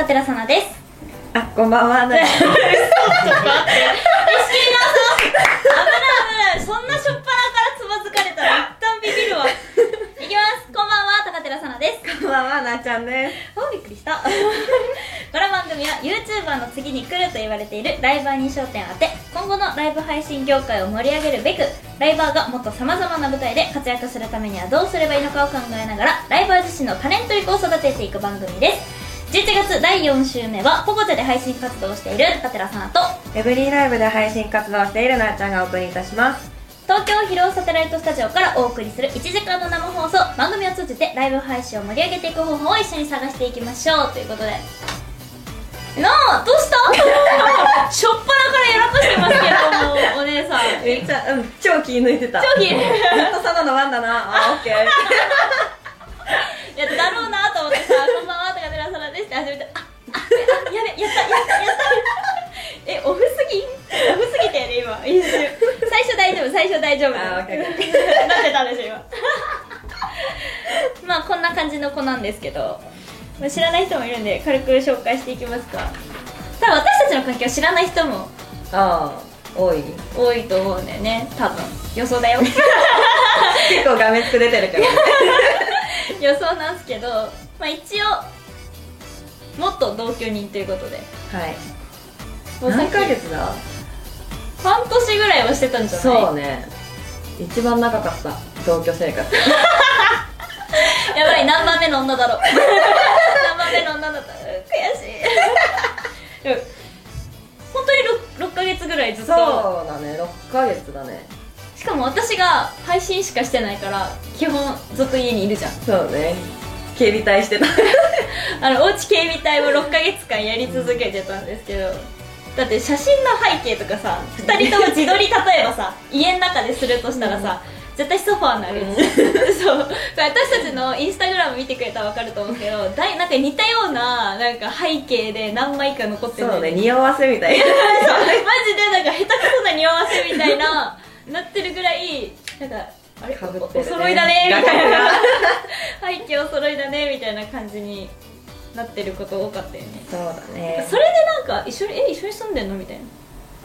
高寺さなです。あ こんばんは。なちょっと待って危ない危ないそんなしょっぱなからつまずかれたら一旦ビビるわ。いきますこんばんは高寺さなですこんばんはなーちゃんですあびっくりしたこの番組は YouTuber の次に来ると言われているライバーに焦点を当て今後のライブ配信業界を盛り上げるべくライバーがもっとさまざまな舞台で活躍するためにはどうすればいいのかを考えながらライバー自身のタレント力を育てていく番組です11月第4週目はポコチャで配信活動をしている立寺さなと。エブリーライブで配信活動しているなーちゃんがお送りいたします。東京広尾サテライトスタジオからお送りする1時間の生放送。番組を通じてライブ配信を盛り上げていく方法を一緒に探していきましょう。ということで。なあどうした？しょっぱなからやらかしてますけどもお姉さん。めっちゃうん超気抜いてた。超気。抜いてずっとサナの番だな。あオッケー。いやだろうなと思ってさ「こんばんは」とか「寺さらです」って始めて「ああやべやったやったやった」えオフすぎ？オフすぎてね今。一瞬最初大丈夫最初大丈夫。あオッケーオッケなってたでしょ今。まあこんな感じの子なんですけど。まあ知らない人もいるんで軽く紹介していきますか。多分私たちの関係は知らない人もああ多い。多いと思うんだよね多分。予想だよ。結構画面つく出てるからね。予想なんですけどまあ一応元同居人ということで。はい。もう何ヶ月だ？半年ぐらいはしてたんじゃない？そうね。一番長かった。同居生活。やばい何番目の女だろう。何番目の女だった？悔しい。本当に 6, 6ヶ月ぐらいずっと。そうだね。6ヶ月だね。しかも私が配信しかしてないから基本ずっと家にいるじゃん。そうね。警備隊してたあのおうち警備隊を6ヶ月間やり続けてたんですけどだって写真の背景とかさ2人とも自撮り例えばさ家の中でするとしたらさ、絶対ソファーになる、そう。これ私たちのインスタグラム見てくれたら分かると思うけどだいなんか似たようななんか背景で何枚か残ってるそうよね。匂わせみたい。な そう。マジでなんか下手くそな匂わせみたいななってるぐらいなんかあれかぶってる、ね、お揃いだね みたいな。な 背景お揃いだねみたいな感じになってること多かったよね。そうだね。それでなんか一緒にえ一緒に住んでんのみたいな。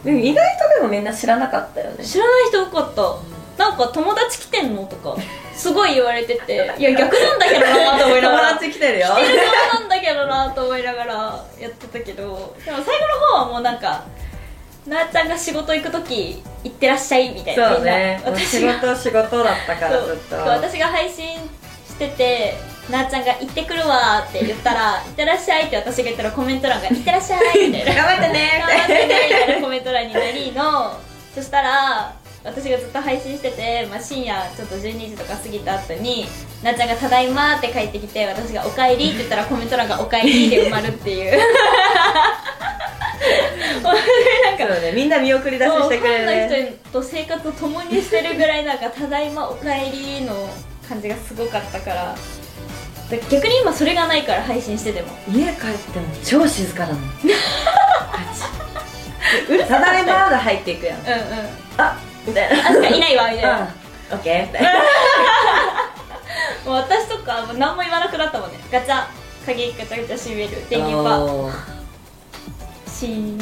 でも意外とでもみんな知らなかったよね。知らない人多かった。なんか友達来てんのとか すごい言われてて。いや逆なんだけどなと思いながら。友達来てるよ来てる側なんだけどなと思いながらやってたけど。でも最後の方はもうなんかなあちゃんが仕事行く時行ってらっしゃいみたいなそうね。私仕が事仕事だったからずっと。私が配信しててなあちゃんが「行ってくるわ」って言ったら「行ってらっしゃい」って私が言ったらコメント欄が「行ってらっしゃい」みたいな頑張ってね頑張ってねみたいなコメント欄になりのそしたら私がずっと配信してて、まあ、深夜ちょっと12時とか過ぎた後になっちゃんが「ただいま」って帰ってきて私が「おかえり」って言ったらコメント欄が「おかえり」で埋まるっていうなんかそうねみんな見送り出ししてくれるファンねの人と生活を共にしてるぐらいなんか「ただいまおかえり」の感じがすごかったから。だ逆に今それがないから配信してても。家帰っても超静かだもん。ただいまが入っていくやん。うんうん。あみたいな。あそっかいないわみたいな。うん。オッケー。みたいなもう私とかもう何も言わなくなったもんね。ガチャ。鍵ガチャガチャ閉める。電源パ。おーシーン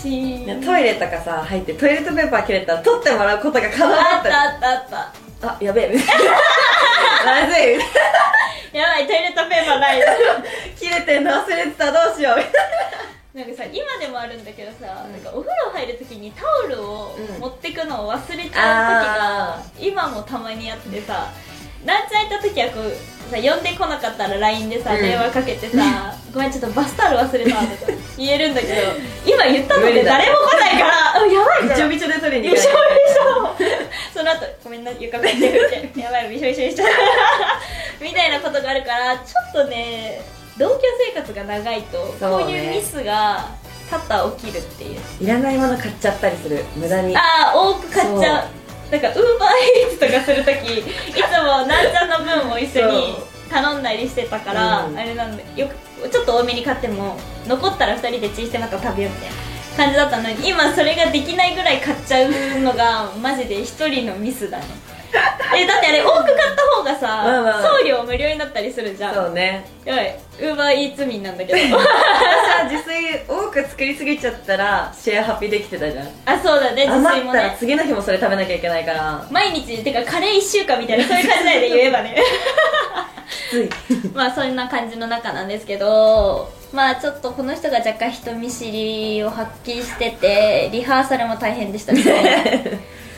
シーントイレとかさ入ってトイレットペーパー切れたら取ってもらうことが可能だっあったたあったあった。あやべえ。まずい。やばいトイレットペーパーない。切れてんの忘れてたどうしよう。みたいなんかさ今でもあるんだけどさ、なんかお風呂入る時にタオルをうん持ってくのを忘れちゃう時が、今もたまにあってさなんちゃんいた時はこうさ呼んでこなかったら LINE でさ、うん。電話かけてさ「ごめんちょっとバスタオル忘れた」とか言えるんだけど今言ったので無理だ。誰も来ないからあ やばいじゃん。なびちょびちょで取りにびしょ行かびしょ。その後ごめんな床めって振って。やばいびしょびしょにしちゃった。みたいなことがあるからちょっとね同居生活が長いとこういうミスが多々起きるっていう。いらないもの買っちゃったりする。無駄に。ああ多く買っちゃうなんかウーバーイーツとかするときいつもなんちゃんの分を一緒に頼んだりしてたから、うん。あれなんでよくちょっと多めに買っても残ったら2人でチンしてまた食べようみたいな感じだったのに今それができないぐらい買っちゃうのがマジで一人のミスだね えだってあれ多く買った方がさ、まあまあ。送料無無料になったりするじゃん。そうね。やばい。ウーバーイーツ民なんだけど。私は自炊多く作りすぎちゃったらシェアハッピーできてたじゃん。あそうだね自余ったら炊もね。次の日もそれ食べなきゃいけないから。毎日てかカレー1週間みたいなそういう感じ内で言えばね。きつい。まあそんな感じの中なんですけどまあちょっとこの人が若干人見知りを発揮しててリハーサルも大変でしたね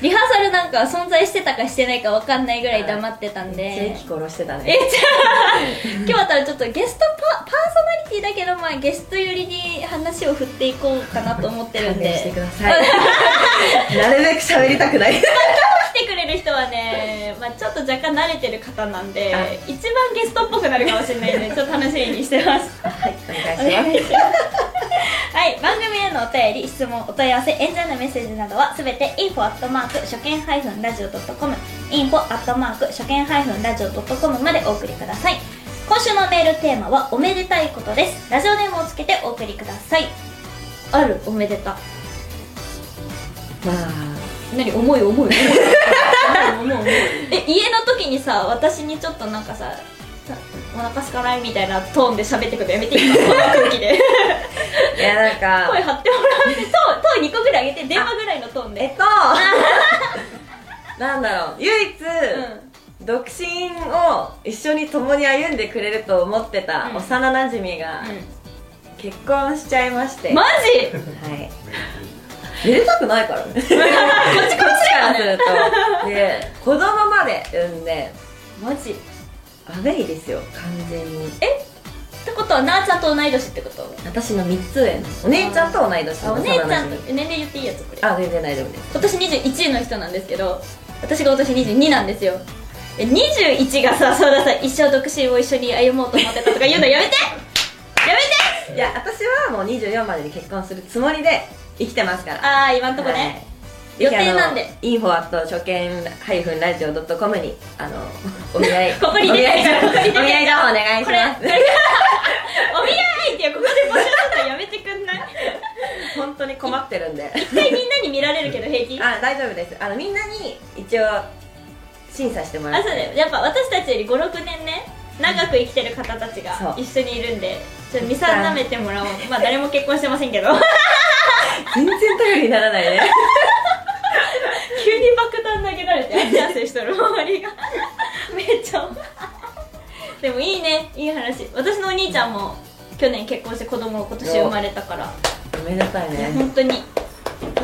リハーサルなんか存在してたかしてないか分かんないぐらい黙ってたんで。正規殺してたえねじゃあ 今日は多分ちょっとゲストパパーソナリティだけどまあゲスト寄りに話を振っていこうかなと思ってるん勘弁してでください。なるべく喋りたくない。来てくれる人はね、まあ、ちょっと若干慣れてる方なんであ。一番ゲストっぽくなるかもしれないんでちょっと楽しみにしてます。はいお願いしますはい、番組へのお便り、質問、お問い合わせ、演者のメッセージなどはすべて info アットマーク初見ハイフンラジオドットコム info アットマーク初見ハイフンラジオドットコムまでお送りください。今週のメールテーマはおめでたいことです。ラジオネームをつけてお送りください。あるおめでた。ますま何？重い重い。重い 何重い重い。え家の時にさ私にちょっとなんかさお腹すかないみたいなトーンで喋ってくるのやめていいこの空気で。あいやなんか。声張ってもらってトーントーン2個ぐらい上げて電話ぐらいのトーンで。えっと。なんだろう。唯一、うん。独身を一緒に共に歩んでくれると思ってたうん。幼なじみが結婚しちゃいまして、マジ？はい。入れたくないからね。こっちこっちからすると。で子供まで産んでマジアウェイですよ完全に。ってことはなあちゃんと同い年ってこと？私の3つ上のお姉ちゃんと同い年。お姉ちゃんと年齢言っていいやつこれ。あ全然大丈夫です。今年21の人なんですけど私が今年22なんですよ。え21がさそうださ一生独身を一緒に歩もうと思ってたとか言うのやめて！やめて！いや私はもう24までに結婚するつもりで生きてますから。ああ今んとこね、予定なんで。インフォアット初見ハイフンラジオドットコムにあの お見合い。ここに出てお見合い情報お願いします。お見合い相手をここで募集するのやめてくんない？本当に困ってるんで。一回みんなに見られるけど平気？あ大丈夫です。あのみんなに一応審査してもらって。あそうだよ。やっぱ私たちより56年ね長く生きてる方たちが一緒にいるんでちょっと見定めてもらおう。まあ誰も結婚してませんけど。全然頼りにならないね急に爆弾投げられて汗汗しとる周りが。めっちゃ。でもいいね。いい話。私のお兄ちゃんも去年結婚して子供今年生まれたから。おめでたいね。本当に。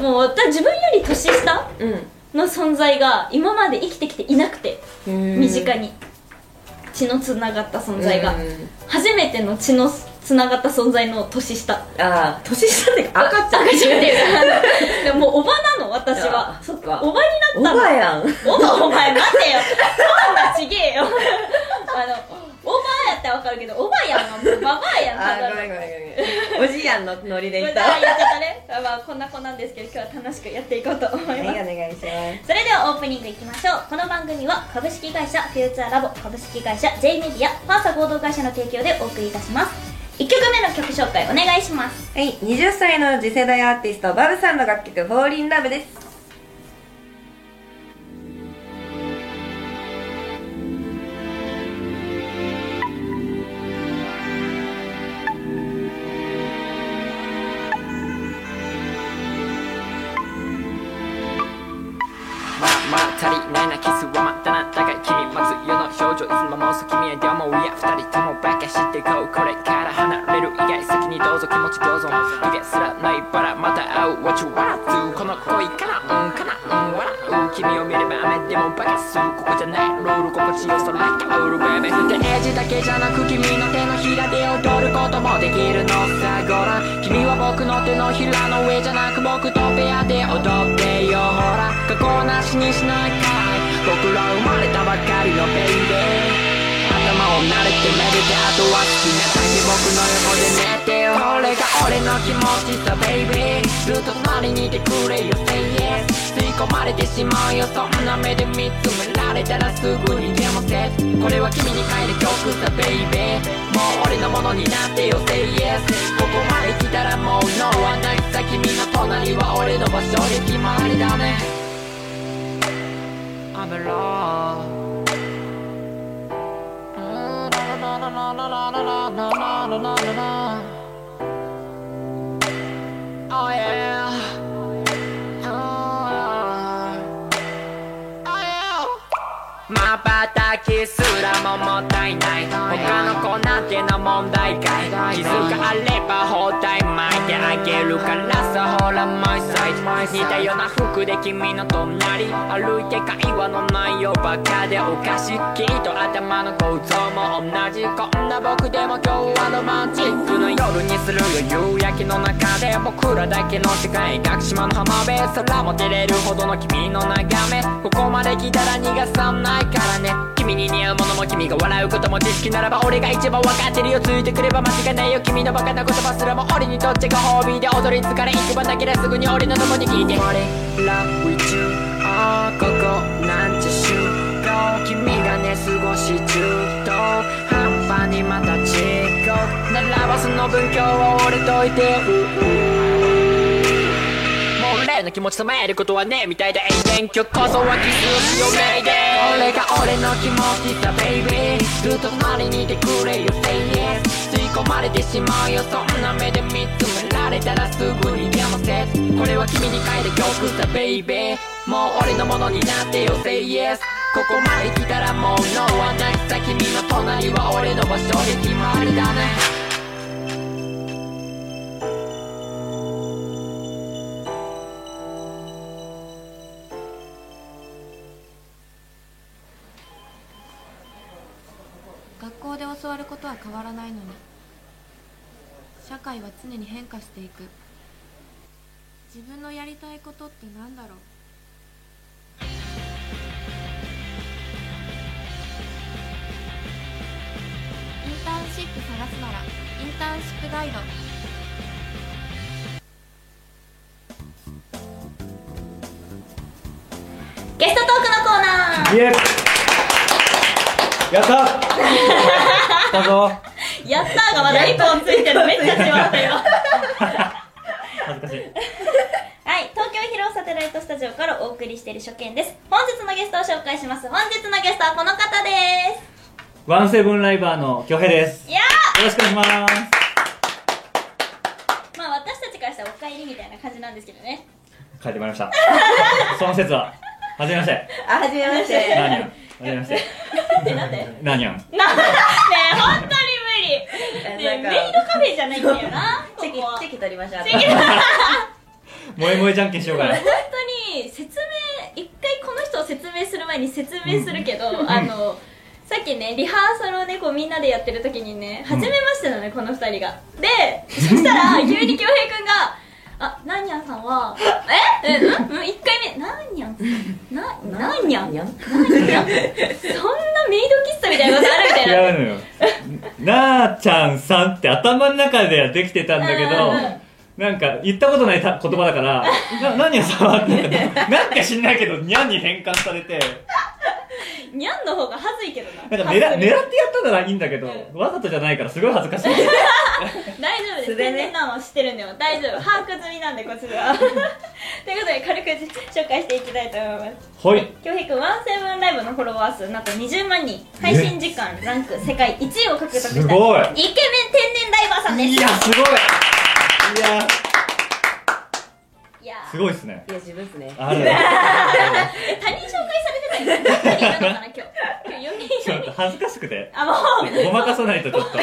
もう私自分より年下うん。の存在が今まで生きてきていなくて身近にに血のつながった存在が。うん。初めての血のつながった存在の年下。ああ年下って赤ちゃん。赤ちゃん。っていうももうおばなの私は。あそっか。おばにおなったの。ばやん。おばお前待てよ。そんなちげえよ。あのおばやったらわかるけどおばやんのババアやん。ただのあごめんごめんごめん。おじやんのノリで言った。あ言っちゃったね。まあこんな子なんですけど今日は楽しくやっていこうと思います、はいお願いします。それではオープニングいきましょう。この番組は株式会社フューチャーラボ株式会社 J メディアファーサ合同会社の提供でお送りいたします1曲目の曲紹介お願いします。はい20歳の次世代アーティストバブさんの楽曲「フォーリンラブです。まあまあ足りないなキスはまだなだが君待つよの表情いつも妄想君へでもいや二人ともバカしてこう。これかにどうぞ気持ちどうぞ湯気すらないバラまた会う What you wanna do この恋かなうんかなうん笑う君を見れば雨でもバカすここじゃないルール心地よさ like a old baby でエッジだけじゃなく君の手のひらで踊ることもできるのさごらん君は僕の手のひらの上じゃなく僕とペアで踊ってよほら過去なしにしないかい僕ら生まれたばかりのベイベー頭を慣れてめでてあとは好きな僕の横で寝てよ。これが俺の気持ちさベイベーずっと隣にいてくれよ。Say yes 吸い込まれてしまうよ。そんな目で見つめられたらすぐにでもせ。これは君に書いた曲さベイベーもう俺のものになってよ。Say yes ここまで来たらもう No はない。さ君の隣は俺の場所で決まりだね。I'm alone まばたきすらももったいない。他の子なんての問題かい。傷があれば包帯巻い。てあげるからさほら my side 似たような服で君の隣歩いて会話の内容ばっかでおかしいきっと頭の構造も同じこんな僕でも今日はロマンチックの夜にするよ夕焼けの中で僕らだけの世界隠し島の浜辺空も照れるほどの君の眺めここまで来たら逃がさないからね君に似合うものも君が笑うことも知識ならば俺が一番分かってるよついてくれば間違いないよ君のバカな言葉すらも俺にとってご褒美で踊り疲れ一番だけですぐに俺のとこに聞いて俺ら with you ああここなんちゅ週間君がね過ごし中途半端にまた遅刻ならばその分今日は俺といてもう俺の気持ち冷めることはねえみたいで永遠今日こそはキスをしようメイデー俺が俺の気持ちさベイビーずっと隣にいてくれよ Say yes. 吸い込まれてしまうよ。そんな目で見つめられたらすぐにやませ。これは君に書いた曲さベイビーもう俺のものになってよ。Say yes ここまで来たらもう No はない。さ君の隣は俺の場所で決まりだね。学校で教わることは変わらないのに。社会は常に変化していく。自分のやりたいことって何だろう？インターンシップ探すならインターンシップガイド。ゲストトークのコーナー。イエーやった来たぞ。やったーがまだ一本ついてる。めっちゃしまったよ。恥ずかしいはい東京広尾サテライトスタジオからお送りしている初見です。本日のゲストを紹介します。本日のゲストはこの方でワンセブンライバーの京平です。すいやよろしくお願いします。ーまあ私たちからしたらお帰りみたいな感じなんですけどね。帰ってまいりました。その説は。はじめまして。あはじめまして。なにゃんはじめましてなんで？なんで？ねなにゃんえ本当に無理。ねえメイドカフェじゃないんだよなチェキここは。チェキ取りましょうチェキ。萌え萌えじゃんけんしようかな。本当に説明一回この人を説明する前に説明するけど、あのさっきねリハーサルをねこうみんなでやってる時にね初めましてなのね、この二人が。でそしたら 急に恭平君が「あなんにゃんさんは え？えうん？うん？一回目。なんにゃん。ななんにゃんにゃんなんにゃんそんなメイド喫茶みたいなことあるみたいな。違うのよ。なあちゃんさんって頭の中ではできてたんだけどなんか言ったことないた言葉だからな何やさんってなんか知んないけどにゃんに変換されてにゃんの方が恥ずいけどな。なんか狙狙ってやったならいいんだけど、わざとじゃないからすごい恥ずかしい。大丈夫です。全然なの知ってるんでも。大丈夫。把握済みなんでこっちでは ということで軽く紹介していきたいと思います。はい。京平君ワンセブンライブのフォロワー数なんと20万人。配信時間ランク世界1位を獲得したイケメンすごい天然ライバーさんです。いやすごい。いやすごいっすね。いや自分っすね。ある。え 他人紹介されてたよ何人いるのかな今日。今日4人ちょっと恥ずかしくて。あもう。ごまかさないとちょっと。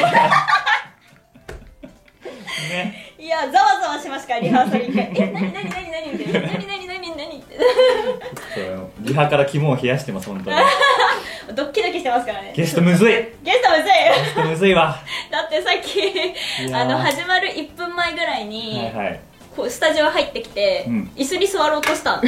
ね。いやざわざわしましたからリハーサル一回。え何何何何って何何何何ってリハから肝を冷やしてます本当に。ドッキドキしてますからね。ゲストむずい。ゲストむずい。ゲストむずいわ。だってさっきあの始まる1分前ぐらいに、はいはいこうスタジオ入ってきて、うん。椅子に座ろうとした。の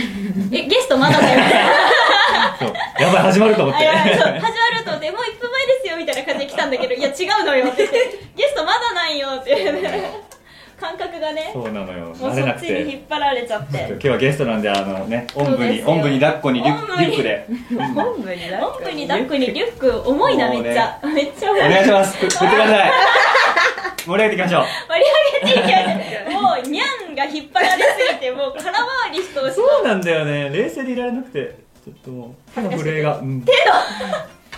えゲストまだだよみたいなそう。やばい始まると思って。始まると思ってもう1分前ですよみたいな感じで来たんだけど いや違うのよ。って言ってゲストまだないよって。感覚がね。そうなのよ。もうそっちに引てっ張られちゃって。今日はゲストなんであのねおんぶにおんぶに抱っこにリュックで、おんぶに抱っこに。リュック重いなめっちゃ、めっちゃ。重いお願いします。ふ振ってください。盛り上げていきましょう。盛り上げていきましょう。もうニャンが引っ張られすぎて もう空回りしてほし。いそうなんだよね。冷静でいられなくてちょっともう手の震えが、うん、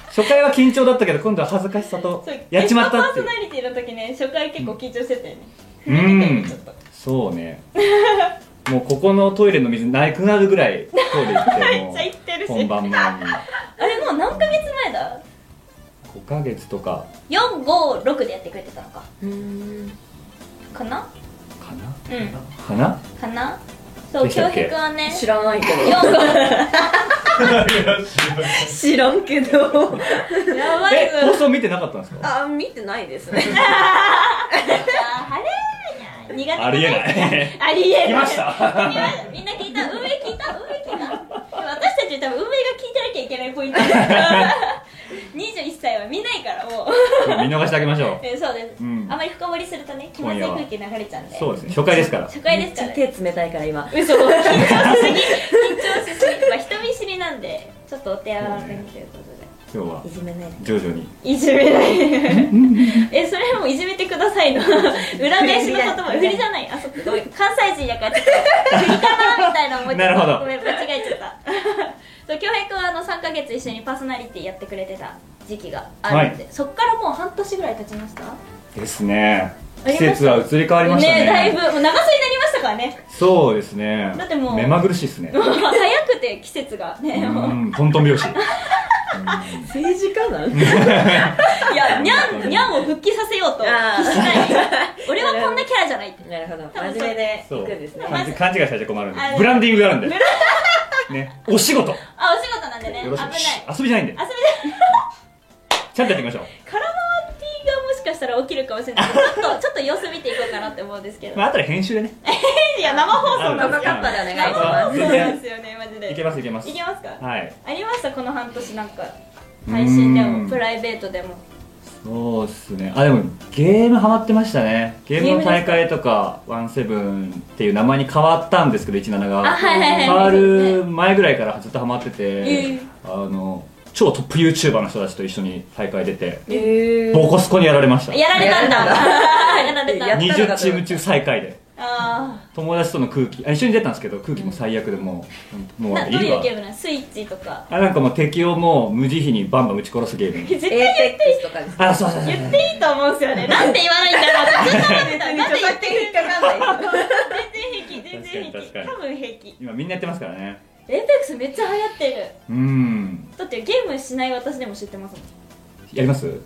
初回は緊張だったけど今度は恥ずかしさと やっちまったってパーソナリティの時ね初回結構緊張してたよね。うん。ちょっと。そうね。もうここのトイレの水なくなるぐらいトイレ行ってもちゃ行ってるし。本番前に。あれもう何ヶ月前だ？5ヶ月とか。456でやってくれてたのか。うん。かな？うん。かなかなそう京でしたっけ？平くんはね。知らないけど。4 知らんけど。やばいえぞ放送見てなかったんですか？あ見てないですね。あれー苦手ありえない。ありえない。来ました聞きました。みんな聞いた。運営聞いた。運営聞いた。私たち多分運営が聞いてなきゃいけないポイントだから 21歳は見ないからもう。見逃してあげましょえそうです、うん。あまり深掘りするとね気まずい空気流れちゃうんで。うそうですね。初回ですから。初回ですから、めっちゃ手冷たいから。今嘘緊張しすぎ緊張しすぎまあ人見知りなんでちょっとお手柔らかにということで。今日はいじめない徐々に。いじめない。えそれもいじめてくださいの。裏返しの言葉。振りじゃない。あそっか。関西人やからちょっと振りかなみたいな思っちゃった。なるほど。ごめん間違えちゃったそう京平君はあの3ヶ月一緒にパーソナリティやってくれてた時期があるんで、そっからもう半年ぐらい経ちました？ですね。季節は移り変わりましたね。だいぶもう長袖になりましたからね。そうですね。だってもう目まぐるしいですね。もう早くて季節がねうもう。んトントン拍子政治家なん？いやにゃんにゃんを復帰させようと必死ない俺はこんなキャラじゃないって。なるほど。真面目でそう行くんですね。勘違いされちゃ困るんで。ブランディングがあるんでね。お仕事。よあお仕事なんでね。危ない。ろしく遊びじゃないんで。遊びでちゃんとやっていきましょう。空回りがもしかしたら起きるかもしれない。ちょっとちょっと様子見ていこうかなって思うんですけど、まあ後で編集でね。いや生放送なんマですよ。マカッパでお願いします送なんですよねマジで。いけますいけます。いけますか？はい。ありました？この半年なんか。配信でうん。もプライベートでもそうっすね。あでもゲームハマってましたね。ゲームの大会とかワンセブンっていう名前に変わったんですけど17が。あはいはいはい。変わる前ぐらいからずっとハマってて、えあの超トップ YouTuber の人たちと一緒に大会出てえボコスコにやられました。やられたんだ。やられた。やっ20チーム中最下位で。あ友達との空気。あ一緒に出たんですけど空気も最悪でもうもうういいうゲームなの？スイッチとか。あなんかもう敵をもう無慈悲にバンバン撃ち殺すゲーム。絶対エーペックスとかですあそうそうそう言っていいと思うんですよね。なんで言わないんだろうなんで言っていい引っかかんない。全然平気全然平気。多分平気。今みんなやってますからね。エーペックスめっちゃ流行ってる。うん。だってゲームしない私でも知ってますもん。やります？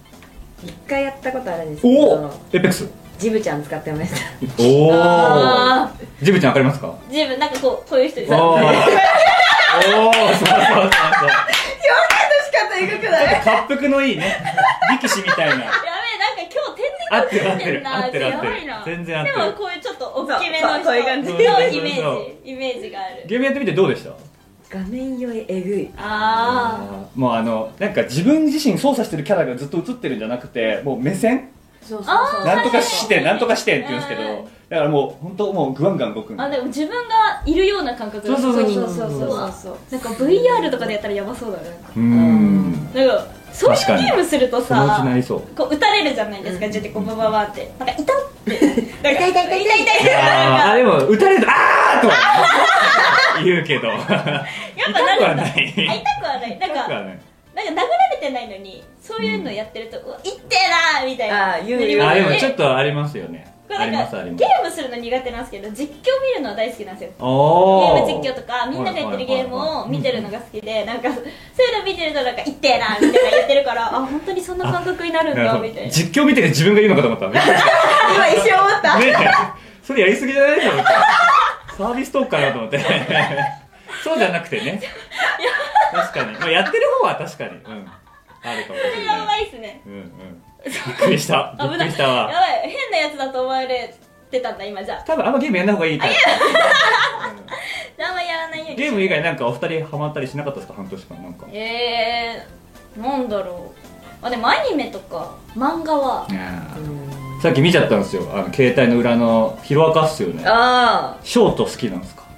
一回やったことあるんですけおお！どエペックスジブちゃん使ってました。おおあジブちゃんわかりますか？自分なんかこうこういう人ですお おそうそうそうそう。仕方エグくない？滑腹のいいね力士みたいな。やべえなんか今日合ってるってる合ってる合ってる。全然合ってる。でもこういうちょっと大きめの人。こういう感じ。のイメージイメージがある。ゲームやってみてどうでした？画面酔いえぐい。あもうあのなんか自分自身操作してるキャラがずっと映ってるんじゃなくてもう目線そうそうそう。なんとかしてなんとかしてんって言うんですけうん。どだからもう本当もうグワンガン動くん。ああでも自分がいるような感覚がそうそうそうそこにそう。そううわそうなんか VR とかでやったらやばそうだねうーん。なんかそういうゲームするとさなりそう。こう撃たれるじゃないですか、うん。ジュってこうバババって。なんか痛って。なんか痛い痛い。痛い痛い痛い。あでも撃たれるとあーとは 言うけど。やっぱな痛くはるんだない。あ痛くはない。なんか痛くはない。なんか殴られてないのにそういうのやってると、うわ痛ってえなーみたいな。あー言うなりますあでもねちょっとありますよね。ありますあります。ゲームするの苦手なんですけど実況見るのは大好きなんですよ。ゲおー。ム実況とかみんながやってるゲームを見てるのが好きでなんかそういうの見てるとなんか「痛ってえな」みたいな言ってるからあ本当にそんな感覚になるんだみたいな。実況見てて自分が言うのかと思った。ね今一瞬思った。え。それやりすぎじゃないと思ってサービストークかなと思ってそうじゃなくてね。確かに、まあ、やってる方は確かに。うん。あるかもしそれない。ばいっすね。うんうん。びっくりした。びっくりしたわ。ばい。変なやつだと思われてたんだ今じゃあ。多分あんまゲームやんない方がいいタイプ。あんまやらないようにゲーム以外なんかお二人ハマったりしなかったですか？半年間なんか。えー、なんだろう。あでもアニメとか漫画は。さっき見ちゃったんですよ。あの携帯の裏のヒロアカっすよね。あショート好きなんですか？あ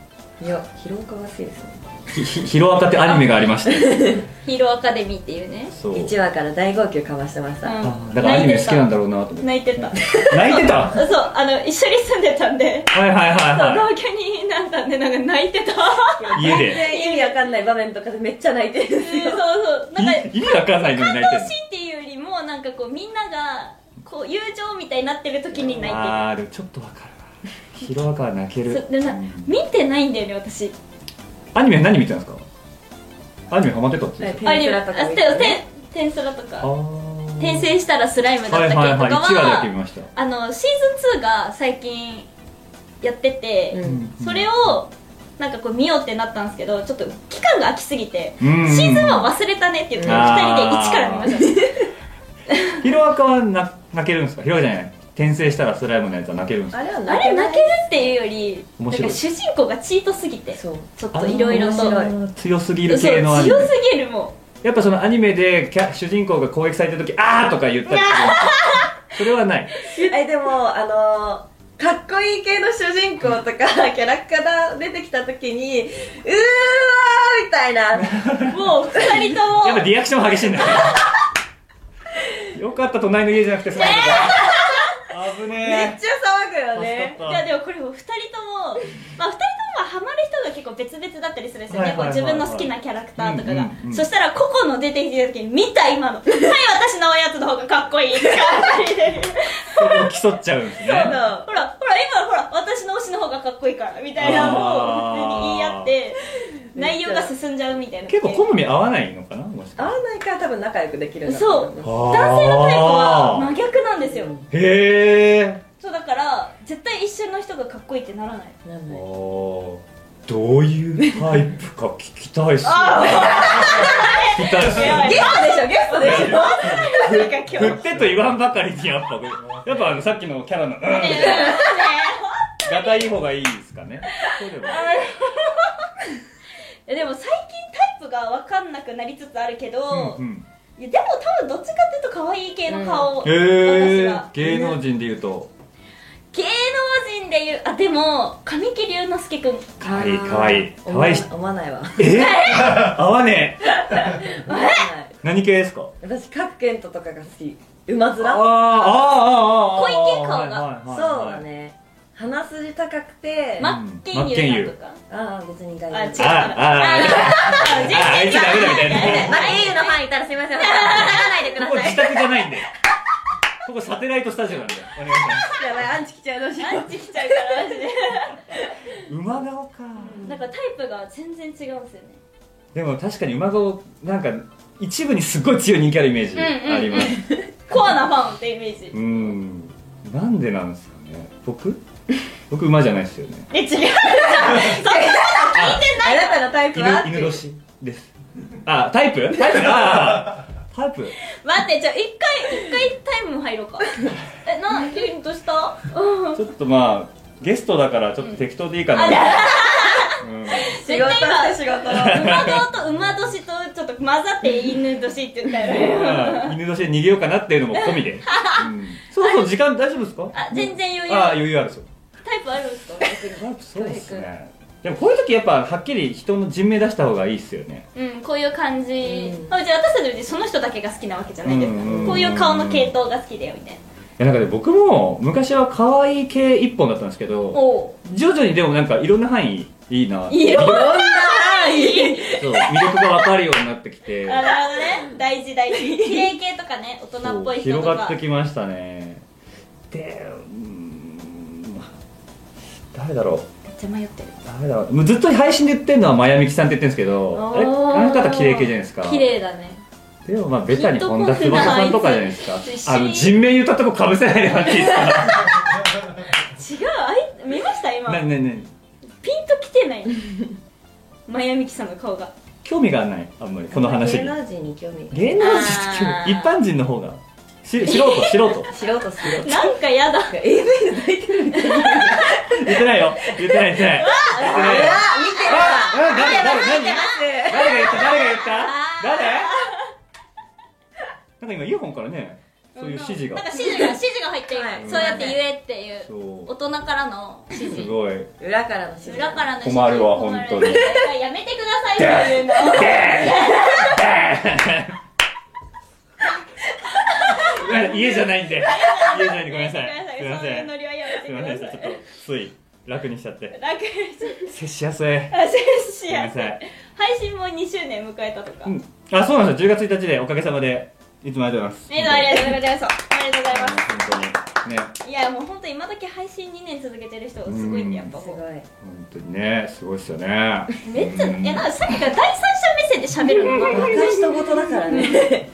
いや広岡が好きですね。ひひヒロアカってアニメがありまして。ヒーローアカデミーっていうね。そう。1話から大号泣かましてました、うん。あだからアニメ好きなんだろうなと思って。泣いてた。泣いてた？そうあの一緒に住んでたんで。はいはいはいそうは同居になったんでなんか泣いてた。い家全で。然意味わかんない場面とかでめっちゃ泣いてるんですそうそう。なんかい意味わかんないのに泣いてる感動シーンっていうよりもなんかこうみんながこう友情みたいになってる時に泣いてる。ああでもちょっとわかる。わヒロアカは泣ける。でな見てないんだよね私。アニメ何見てたんですか？アニメハマってたって言ってはいテンスラとか見てね。あててテンスラとたか転生したらスライムだったはい系とかは,、はいはい1話だけ見ました。あのシーズン2が最近やってて、うん。それをなんかこう見ようってなったんですけどちょっと期間が空きすぎて、うん。シーズン1忘れたねって言ってあー2人で1から見ました。ヒロアカはな泣けるんですか？ヒロアカじゃない転生したらスライムのやつは泣けるんですかあれはあれ泣けるっていうよりな面白い。んか主人公がチートすぎてそう。ちょっといろいろと。あー面白い強すぎる系のアニメ。強すぎるもやっぱそのアニメでキャ主人公が攻撃された時あーとか言ったりする それはない。えでもあのーかっこいい系の主人公とかキャラクター出てきた時にうーわーみたいな。うもう2人とも。やっぱリアクション激しいんだよ。よかった隣の家じゃなくてスライムだ 危めっねちゃ騒ぐよね。いやでもこれも2人とも、まあ、2人ともまあハマる人が結構別々だったりするんですよね、はいはいはいはい。こう自分の好きなキャラクターとかが、うんうんうん。そしたら個々の出てきた時に見た今のはい私のおやつの方がかっこいいって感じでそれを競っちゃうんですね。ほらほら今ほら私の推しの方がかっこいいからみたいなのを普通に言い合って内容が進んじゃうみたいな。結構好み合わないのかなもしか合わないから多分仲良くできるんだとそう。思います男性のタイプは真逆なんですよ。へえそうだから絶対一緒の人がかっこいいってならない。なんで？どういうタイプか聞きたいっすよ。聞きたいっゲストでしょゲストでしょ。振ってと言わんばかりにやっぱやっぱあのさっきのキャラのうん。ねがたいい方がいいですかね。そうでもえ でも最近タイプが分かんなくなりつつあるけど、うんうん。いやでも多分どっちかっていうと可愛い系の顔、へえ芸能人で言うと芸能人でいうあでも神木隆之介くんかわいいかわいいかわい。いし思わないわ。え？合わねえ。思わない何系ですか？私カッケントとかが好き。馬面？あーあーあーあー。小池顔が。そうだね。鼻筋高くて。マッケンユーさんとか、ああ別に大あ違う。丈夫あああああいつダメだみたいなマッケンユーのファンいたらすみません話さないでください自宅じゃないんでここサテライトスタジオなんで。お願いしますやばいアンチ来ちゃうどうしよアンチ来ちゃうからマジで。馬顔か。なんかタイプが全然違うんですよね。でも確かに馬顔なんか一部にすごい強い人気あるイメージあります。コアなファンってイメージ。うん。なんでなんですかね。僕？僕馬じゃないですよね。え違ううあなたのタイプは犬犬年です。あタイプ？タイプ？あータイプ？待ってじゃあ一回一回タイム入ろうか。えな急にどうした？うん。ちょっとまあゲストだからちょっと適当でいいかな、うん。仕事仕事馬顔と馬年とちょっと混ざって犬年って言ったよ犬年で逃げようかなっていうのも込みで、うん、そうそう時間大丈夫ですか？あ全然余裕。ああ余裕あるそうタイプあるんですか？そうですねでもこういう時やっぱはっきり人の人名出した方がいいっすよね。うんこういう感じ、うん。あじゃあ私たちその人だけが好きなわけじゃないですか、うん。うんこういう顔の系統が好きだよみたいな。いやなんかね僕も昔は可愛い系一本だったんですけどお徐々にでもなんかいろんな範囲いいないいよいろんな範囲。そう魅力が分かるようになってきて。あなるほどね。大事大事。綺麗系とかね大人っぽい人とか。広がってきましたね。でうーん。誰だろう。めっちゃ迷ってる。誰だろうもうずっと配信で言ってるのはマヤミキさんって言ってるんですけどあれあーの方綺麗系じゃないですか。綺麗だね。でもまあベタに本田翼さんとかじゃないですか。あの人名言ったとこかぶせないでもらっていいですか違うあい見ました今。なねねピンときてない。マヤミキさんの顔が。興味がないあんまり。この話に。芸能人に興味芸能人って興味一般人の方がし素人素人。素人素人。なんかやだ。AV で抱いてるみたいな言ってないよ。言ってない言ってない。言ってないよ。ああ誰誰何？誰が言った？誰が言った？誰？なんか今イヤホンからねそういう指示が。なんか指示が指示が入ってる、はい。そうやって言えっていう。そ大人からの指う示。すごい。裏からの指示。裏からの指示。困るわ本当に。やめてくださいそういうの家じゃないんで。家じゃないんでごめんなさい。すいません。すいません。ちょっとつい楽にしちゃって。楽に接しやすいあ接しやすいごめんなさい。配信も2周年迎えたとか、うん。あそうなんですよ。10月1日でおかげさまで。いつもありがとうございます。えありがとうございます。ありがとうございますね。いやもう本当今時配信2年続けてる人すごいんでやっぱすごい本当にねすごいっすよね。めっちゃいやなんかさっきから第三者目線で喋るの。若い人事だからね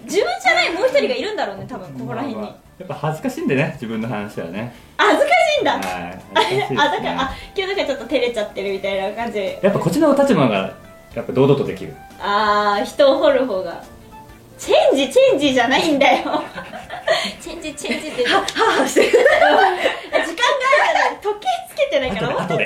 自分じゃないもう一人がいるんだろうね多分ここら辺に、まあまあ。やっぱ恥ずかしいんでね自分の話はね。あ恥ずかしいんだ、はい。ねあだからあ今日だからちょっと照れちゃってるみたいな感じ。でやっぱこっちの立場がやっぱ堂々とできる。ああ人を掘る方がチェンジチェンジじゃないんだよ。チェンジチェンジって。時間がはぁしてる。あるから時計つけてないから後で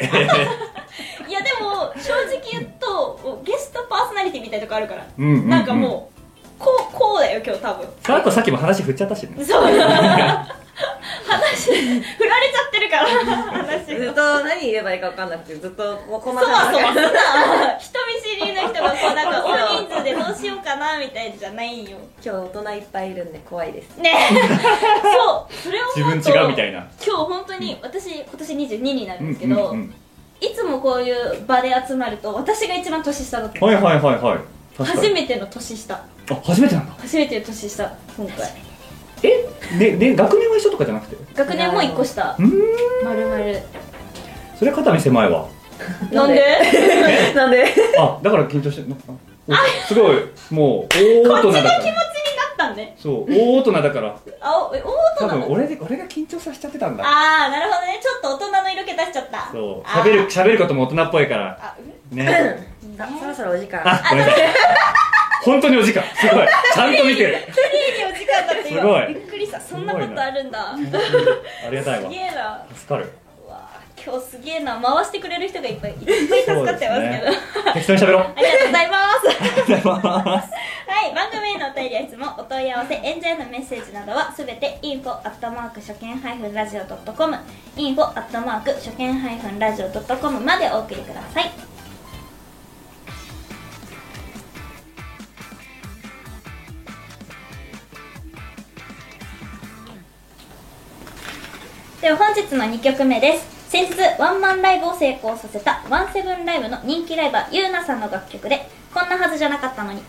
いやでも正直言うとゲストパーソナリティみたいなとこあるから、うんうんうんなんかもうこうこうだよ今日多分さあとさっきも話振っちゃったしねそう話振られちゃってるから話ずっがと何言えばいいか分かんなくてずっともうこんなそわそわ感じすな人見知りの人がこうなんか大人数でどうしようかなみたいじゃないよ。今日大人いっぱいいるんで怖いです。ね。えそう。それを自分違うみたいな。今日本当に私今年22になるんですけど、うんうんうん。いつもこういう場で集まると私が一番年下だったはいはいはいはい。初めての年下。あ初めてなんだ。初めての年下今回。え？でで学年は一緒とかじゃなくて？学年も1個下。うーん。まるまるそれ肩身狭いわ なんで？なんで？あだから緊張してるの？おすごい。もう大大人だから。気持ちになったんねそう大大人だから。あおえ大人多分俺で俺が緊張させちゃってたんだ。ああなるほどね。ちょっと大人の色気出しちゃった。そう。あー。喋る喋ることも大人っぽいから。あうん。ね。さそろそろお時間。あごめんなさい。本当にお時間。すごい。ちゃんと見てる。綺麗にお時間だって今。すごい。びっくりした。そんなことあるんだ。ありがたいすわげえな。助かる今日すげえな回してくれる人がいっぱいいっぱい助かってますけど。適当に喋ろう。ありがとうございます。ありがとうございますはい、番組へのお便りはいつもお問い合わせ、演者へのメッセージなどはすべて info アットマーク初見ハイフンラジオドットコム info アットマーク初見ハイフンラジオドットコムまでお送りください。では本日の2曲目です先日ワンマンライブを成功させたワンセブンライブの人気ライバーゆうなさんの楽曲でこんなはずじゃなかったのに。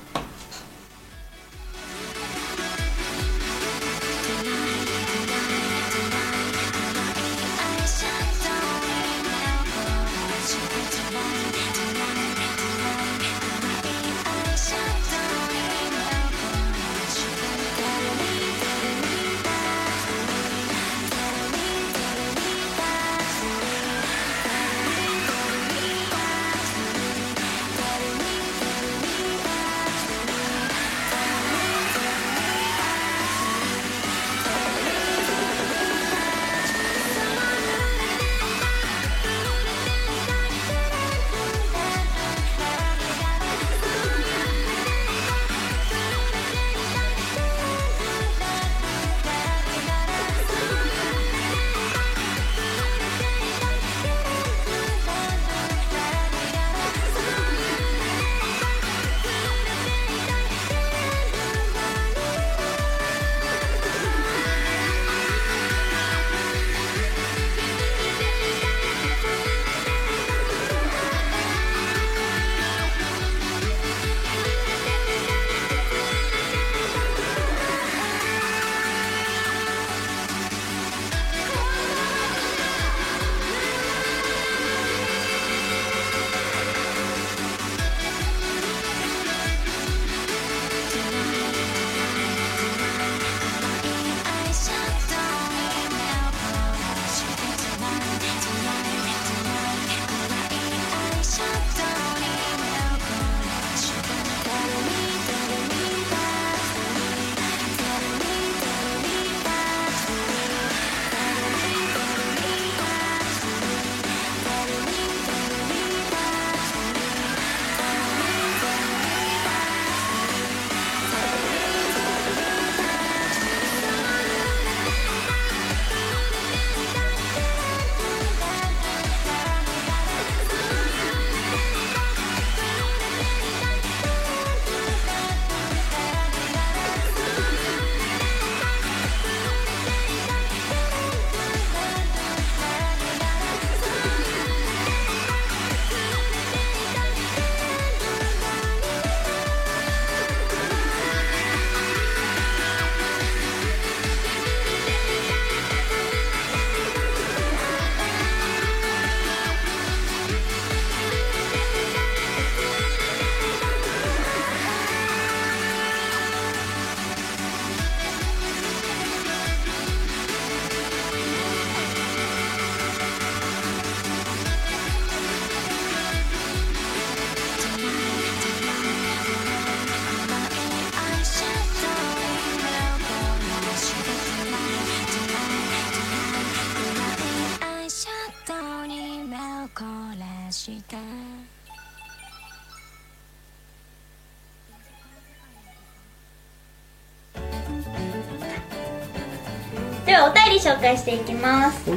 介していきます。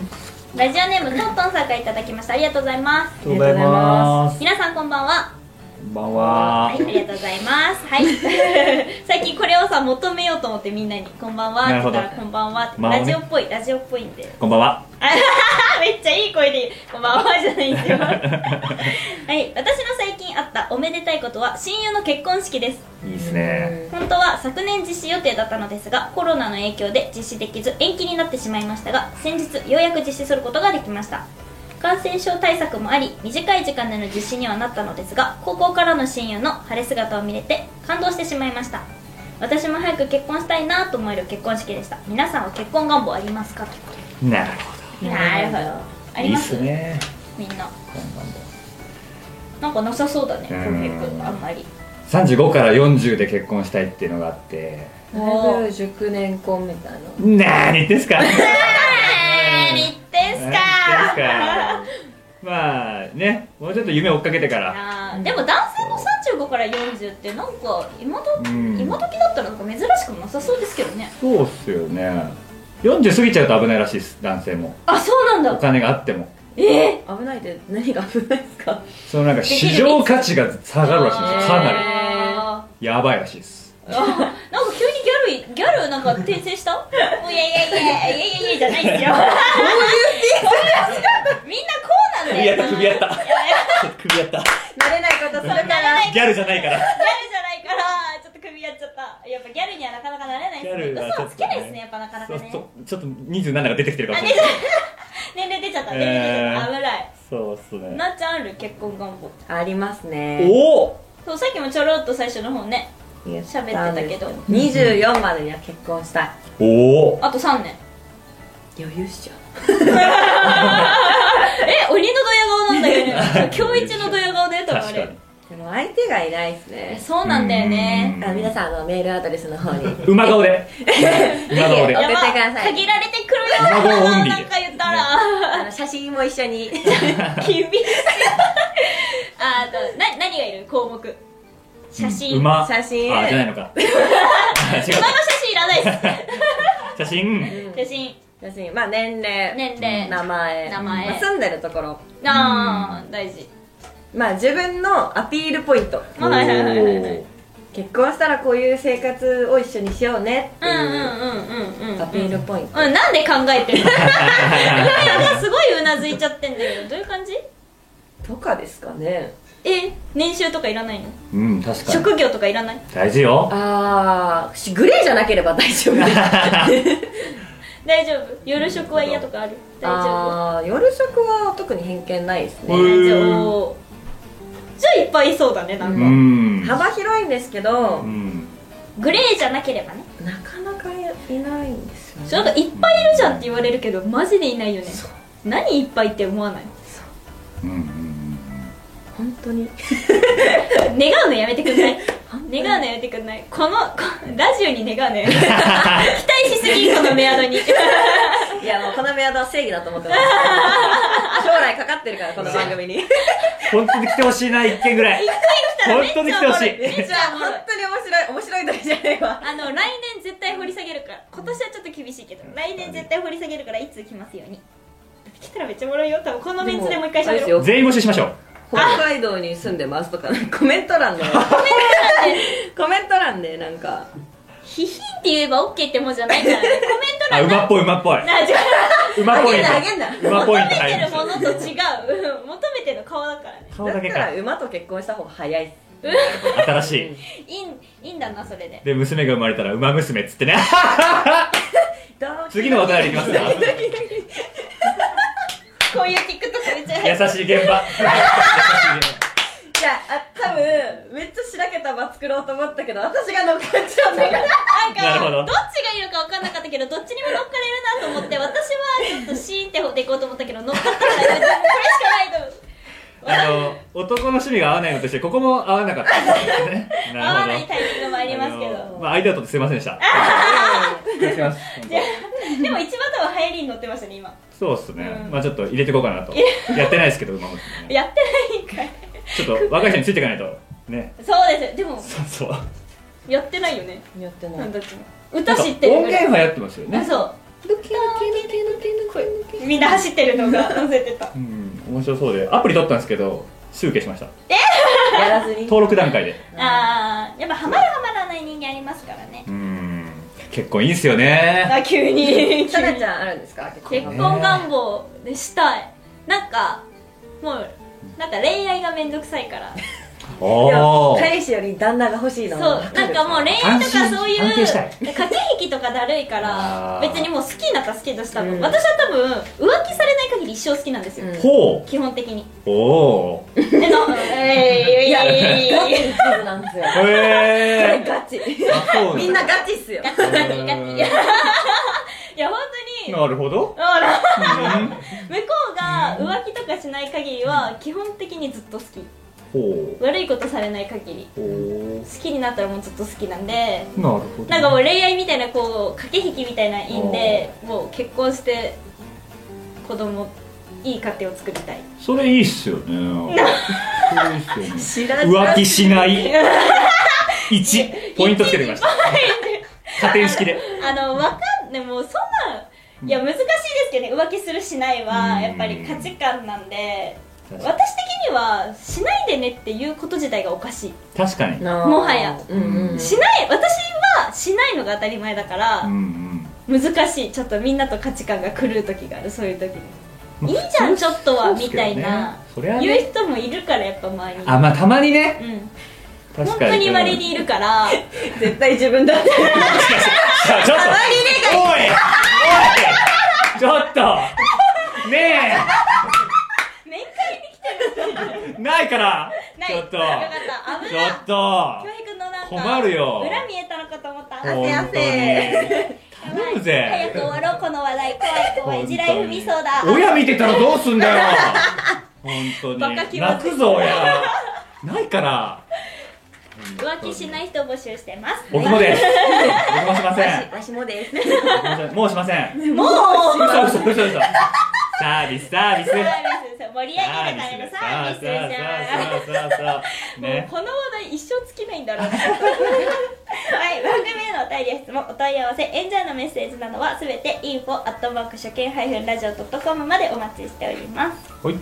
ラジオネームトントンさんからいただきました。ありがとうございます。ありがとうございます。皆さんこんばんは。こんばんは。はい、ありがとうございます。はい。最近これをさ、求めようと思ってみんなに、こんばんは。って言ったら、こんばんは。って、まあね。ラジオっぽい、ラジオっぽいんで。こんばんは。あ めっちゃいい声で、こんばんはじゃないんですよ。はい。私おめでたいことは、親友の結婚式です。いいですね。本当は昨年実施予定だったのですがコロナの影響で実施できず延期になってしまいましたが先日ようやく実施することができました。感染症対策もあり短い時間での実施にはなったのですが高校からの親友の晴れ姿を見れて感動してしまいました。私も早く結婚したいなと思える結婚式でした。皆さんは結婚願望ありますか？なるなるほど。あほどいいっりますすね。みんななんかなさそうだねうん。浩平君あんまり。35から40で結婚したいっていうのがあって。だいぶ熟年婚みたいな。なーに言ってんすか？何言ってんすか。何言ってんすか。まあねもうちょっと夢追っかけてから。でも男性の35から40ってなんか今ど、うん。今時だったらなんか珍しくもなさそうですけどね。そうっすよね。40過ぎちゃうと危ないらしいです男性も。あそうなんだ。お金があってもええ危ないって何が危ないですか？そのなんか市場価値が下がるらしいんですよ。かなありやばいらしいですなんか急にギャルギャルなんか転生した？いやいやいやいやいやいやいやじゃないですよ。どういうみんなこうなんだよ。首やった首やった。首やった。慣れないことするかならギャルじゃないから。ギャルじゃないから。ちょっと首やっちゃった。やっぱギャルにはなかなかなれない。ですねギャルは嘘はつけないですねやっぱなかなかね。ちょっと27が出てきてるかあもしれない年齢出ちゃった。年齢出ちゃった。危ない。そうっすね。なっちゃんある？結婚願望。ありますね。おおそうさっきもちょろっと最初の方ね喋ってたけど。24までには結婚したい。おお。あと3年。余裕っしょ え鬼のドヤ顔なんだよね。今日一のドヤ顔だよ。多分あれでも相手がいないですえねそうなんだよね。あ皆さんあのメールアドレスの方に。馬顔で。馬顔で。送ってください。限られてくるよ馬顔オンリーで。なんか言ったらあの写真も一緒に。厳しい。あとな何がいる？項目写真馬。写真。あじゃないのか。違う。写真いらないです。写真。写真。写真。まあ年齢。年齢。名前。名前。まあ住んでるところ。ああ大事。まあ自分のアピールポイント。はいはいはいはいはい。結婚したらこういう生活を一緒にしようねっていうんうんうんううんうんアピールポイント。うんなんで考えてる すごいうなずいちゃってんだけどどういう感じ？とかですかねえ年収とかいらないの？うん確かに。職業とかいらない？大事よ。ああグレーじゃなければ大丈夫。大丈夫。夜食は嫌とかある？大丈夫。ああ夜食は特に偏見ないですへねー。じゃあいっぱいいそうだねなんうか、ん。幅広いんですけどうん。グレーじゃなければね。なかなかいないんですよね。ちょっといっぱいいるじゃんって言われるけどマジでいないよね。何いっぱいって思わない？う。んうん本当に。願うのやめてくんない？願うのやめてくんない？このこラジオに願うのやめて 期待しすぎこのメアドに。いやもうこのメアドは正義だと思ってます。将来かかってるからこの番組に。本当に来てほしいな一件ぐらい。本当に来てほしい。めっちゃおもろい本当に面白い面白いだけじゃないわ。あの来年絶対掘り下げるから。今年はちょっと厳しいけど来年絶対掘り下げるからいつ来ますように。来たらめっちゃおもろいよ。多分このメンツでもう一回しゃべろう。全員募集しましょう北海道に住んでますとか、コメント欄でコメント欄。でなんか。ヒヒって言えば OK ってもんじゃないからね。コメント欄あ馬っぽい馬っぽい。なじゃ馬ポイントあげんなあげ馬ポイント求めてるものと違う。うん求めてる顔だからね。顔だけか。だったら馬と結婚した方が早い。っす新しい。いいいいんだなそれで。で娘が生まれたら馬娘っつってね。次のお便りいきますよ。こういうて 優しい現場。いやあ多分めっちゃしらけた場作ろうと思ったけど私が乗っかっちゃうんだからなんかなるほど。どっちがいいのか分かんなかったけどどっちにも乗っかれるなと思って私はちょっとシーンって方でいこうと思ったけど乗っかったからこれしかあの男の趣味が合わないのとしてここも合わなかった。んですね。合なるほど。わないタイミングもありますけあどのまあ間を取ってすいませんでした。失礼します。じゃあでも一番多分流行りに乗ってましたね今。そうっすね、うん。まあちょっと入れていこうかなと。や。ってないですけど馬娘ねやってないんかい。ちょっと若い人についていかないと。ね。そうですでもそうそう。やってないよね。やってない。なんだっちも歌知ってる。音ぐらい源はやってますよね。あそうみんな走ってるのが載せてたうん面白そうでアプリ取ったんですけどすぐ消しましたやらずに登録段階であーやっぱハマるハマらない人間ありますからねうん結婚いいっすよねあ急にさなちゃんあるんですか結婚願望でしたいなんかもうなんか恋愛がめんどくさいから彼氏より旦那が欲しいのそうなんかもう恋愛とかそういう駆け引きとかだるいから別にもう好きになったら好きだし多分、うん。私は多分浮気されない限り一生好きなんですよ、うん。ほ基本的に。うおおえのえー、いいややいや。いやなんですよ。これへえガチ。あそうみんなガチっすよ。ガチガチ。ガチいやいや本当に。なるほど。向こうが浮気とかしない限りは基本的にずっと好き。ほ悪いことされない限り。好きになったらもうずっと好きなんで。うなるほどなんかもう恋愛みたいなこう駆け引きみたいないいんでもう結婚して子供いい家庭を作りたい。それいいっすよね。それいいっすよね知らず。浮気しない。1ポイントつけてみました。加点式で。あのわかんねもうそんないや難しいですけどね。浮気するしないはうんやっぱり価値観なんで私的にはしないでねっていうこと自体がおかしい。確かに。もはや。うんうんしない私はしないのが当たり前だから、うんうん難しい。ちょっとみんなと価値観が狂う時があるそういう時に。まあいいじゃんちょっとはみたいな。それは言うね人もいるからやっぱ周りに。あまあたまにね。うん。確かに。本当に稀にいるから。絶対自分だ。ってちょっと。おいおいちょっと。ねえ ないからない。ちょっと。よかった。危ない。ちょっと。京平君のなんか困るよ。裏見えたのかと思った汗本当に。頼むぜ。早く終わろうこの話題怖い怖い。地雷踏みそうだ。親見てたらどうすんだよ。本当に。泣くぞ親。ないから。浮気しない人募集してます。僕もです。僕もしません。わしもです。もうしません。もう。嘘嘘嘘嘘サービスサービス。サービス盛り上げるためのサービス。じゃんそうそうそうそう。もうねこの話題一生尽きないんだろう。なはい番組へのお便りや質問お問い合わせ演者のメッセージなどはすべて info 初見ハイフンラジオドットコムまでお待ちしております。ほい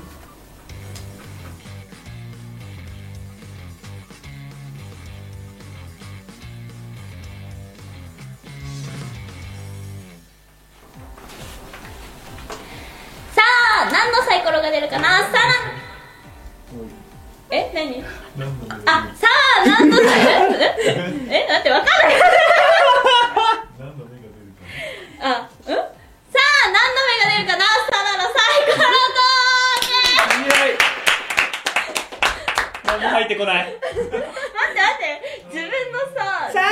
さあ何のサイコロが出るかな？さあえ何？あさあ何のサイコロ え待ってわかんないあうんさあ何の目が出るかなサナのサイコロイエイ何も入ってこないトーク待って待って自分のささ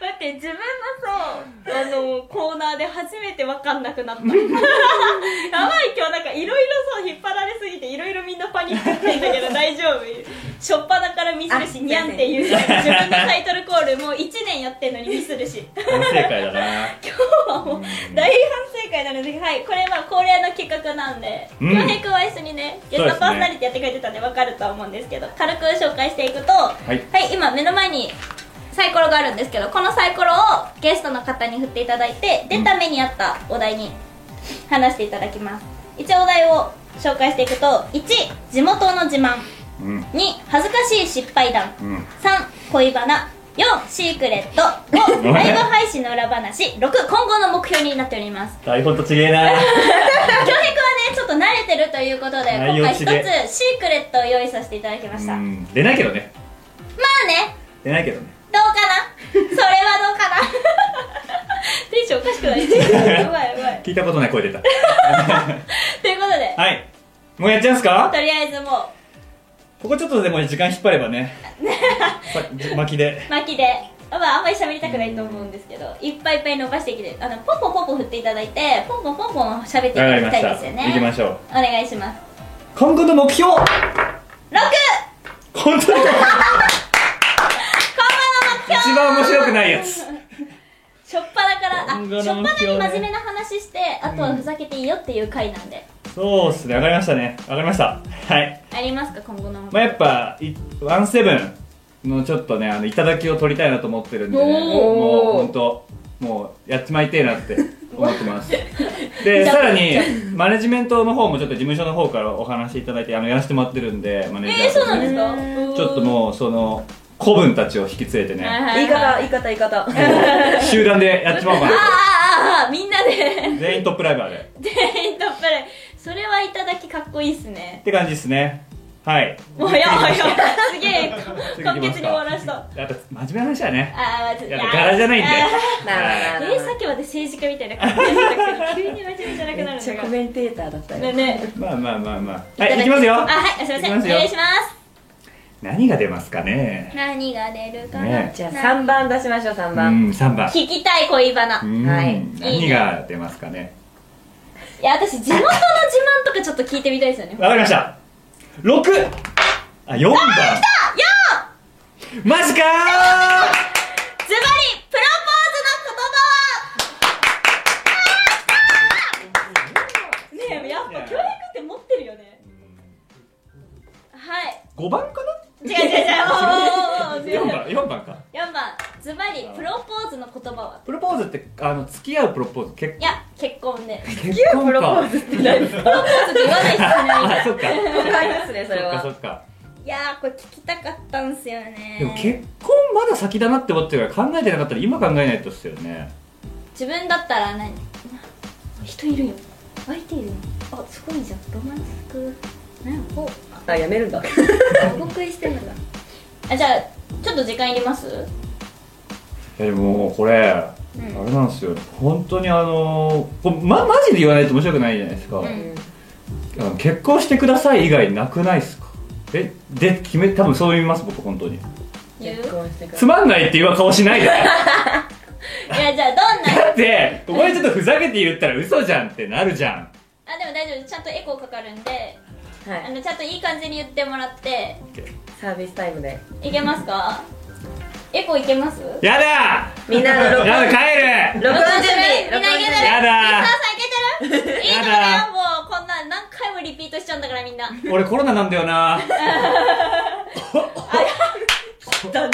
待って自分のさあのコーナーで初めて分かんなくなったやばい今日なんかいろいろさ引っ張られすぎていろいろみんなパニックってんだけど大丈夫しょっぱなからミスるしあにゃんって言うし自分のタイトルコールもう1年やってんのにミスるしあ反省会だな今日はもう大反省会なので、はい、これは恒例の企画なんでうん。恭平君は一緒にねゲストパーソナリティやってくれてたんで分かるとは思うんですけど軽く紹介していくとはい。今目の前にサイコロがあるんですけどこのサイコロをゲストの方に振っていただいて出た目に合ったお題に話していただきます。一応お題を紹介していくと1地元の自慢。うん。2恥ずかしい失敗談。うん。3恋バナ4シークレット。5ライブ配信の裏話。6今後の目標になっております。台本とちげえな。京平君はねちょっっと慣れてるということで内今回一つシークレットを用意させていただきました。出ないけどね。あね。出ないけどね。どうかな？それはどうかな？テンションおかしくない？やばいやばい。聞いたことない声出た。ということで。はい。もうやっちゃうんすか？とりあえずもここちょっとでも時間引っ張ればね。さ巻きで。う巻きで。まああんまり喋りたくないと思うんですけどいっぱいいっぱい伸ばしてきてあのポンポンポンポン振っていただいてポンポンポンポン喋っていただきたたいですよね。行きましょう。お願いします。今後の目標。6本当に今後の目標。一番面白くないやつ。しょっぱなからあしょっぱなに真面目な話してあとはふざけていいよっていう回なんで、そうっすね。わかりましたね。わかりました。はい。ありますか？今後の。目まあ、標やっぱいワンセブンのちょっとねあの頂きを取りたいなと思ってるんでね。もう本当もうやっちまいてえなって思ってます。でさらにマネジメントの方もちょっと事務所の方からお話いただいてあのやらせてもらってるんでマネージャーえー、そうなんですか？ちょっともうその子分たちを引き連れてね。言い方言い方言い方。集団でやっちまおうかなあーあーあーみんなで。と全員トップライバーで。全員トップレそれはいただきかっこいいっすね。って感じですね。はい。もうやばいやすげえ次簡潔に終わらした。やっぱ真面目な話だね。あーやっぱ柄じゃないんで。えさっきまで政治家みたいな感じだったけど 急に真面目じゃなくなめっちゃるのがコメンテーターだったよねね。まあまあまあまあ。はい行きますよ。あはいすいません。お願いします。何が出ますかね。何が出るかな、ね。じゃあ3番出しましょう3う番ん3番。聞きたい恋バナ。うん。はい。何が出ますかねいや私地元の自慢とかちょっと聞いてみたいですよね。わかりました。6あ4番。マジかズバリプロポーズの言葉。はねえやっぱ教育って持ってるよね。はい。ー5番か違う違う違う。おーおーおーおー。な4番4番か。4番。ズバリプロポーズの言葉は？プロポーズってあの付き合うプロポーズ結いや結婚で結婚か。プロポーズって何？ですかプロポーズって言わない必要ないあそっか誤解ですねそれそっかはそっか。いやーこれ聞きたかったんすよね。でも結婚まだ先だなって思ってるから考えてなかったら今考えないとっすよね。自分だったら何？人いるよ。相手いるよ。あすごいじゃん。ロマンスクおあやめるんだ。動食いしてんのだあじゃあちょっと時間いります？いやでもこれ、あれなんですよ。本当にあのまマジで言わないと面白くないじゃないですか、うん。結婚してください以外なくないっすか？えで決め多分そう言います僕本当に。言う？結婚してくだつまんないって言わ顔しないで。だ いやじゃあどんな？ってここでちょっとふざけて言ったら嘘じゃんってなるじゃん。あでも大丈夫。ちゃんとエコーかかるんではい。あのちゃんといい感じに言ってもらって。サービスタイムで。いけますか？エコーいけます？やだ！みんなの録やだ帰る！録音準備。みんないけてるやだ。リスナーさんいけてる？いいとこだよもう。こんなん何回もリピートしちゃうんだからみんな。俺コロナなんだよな。だな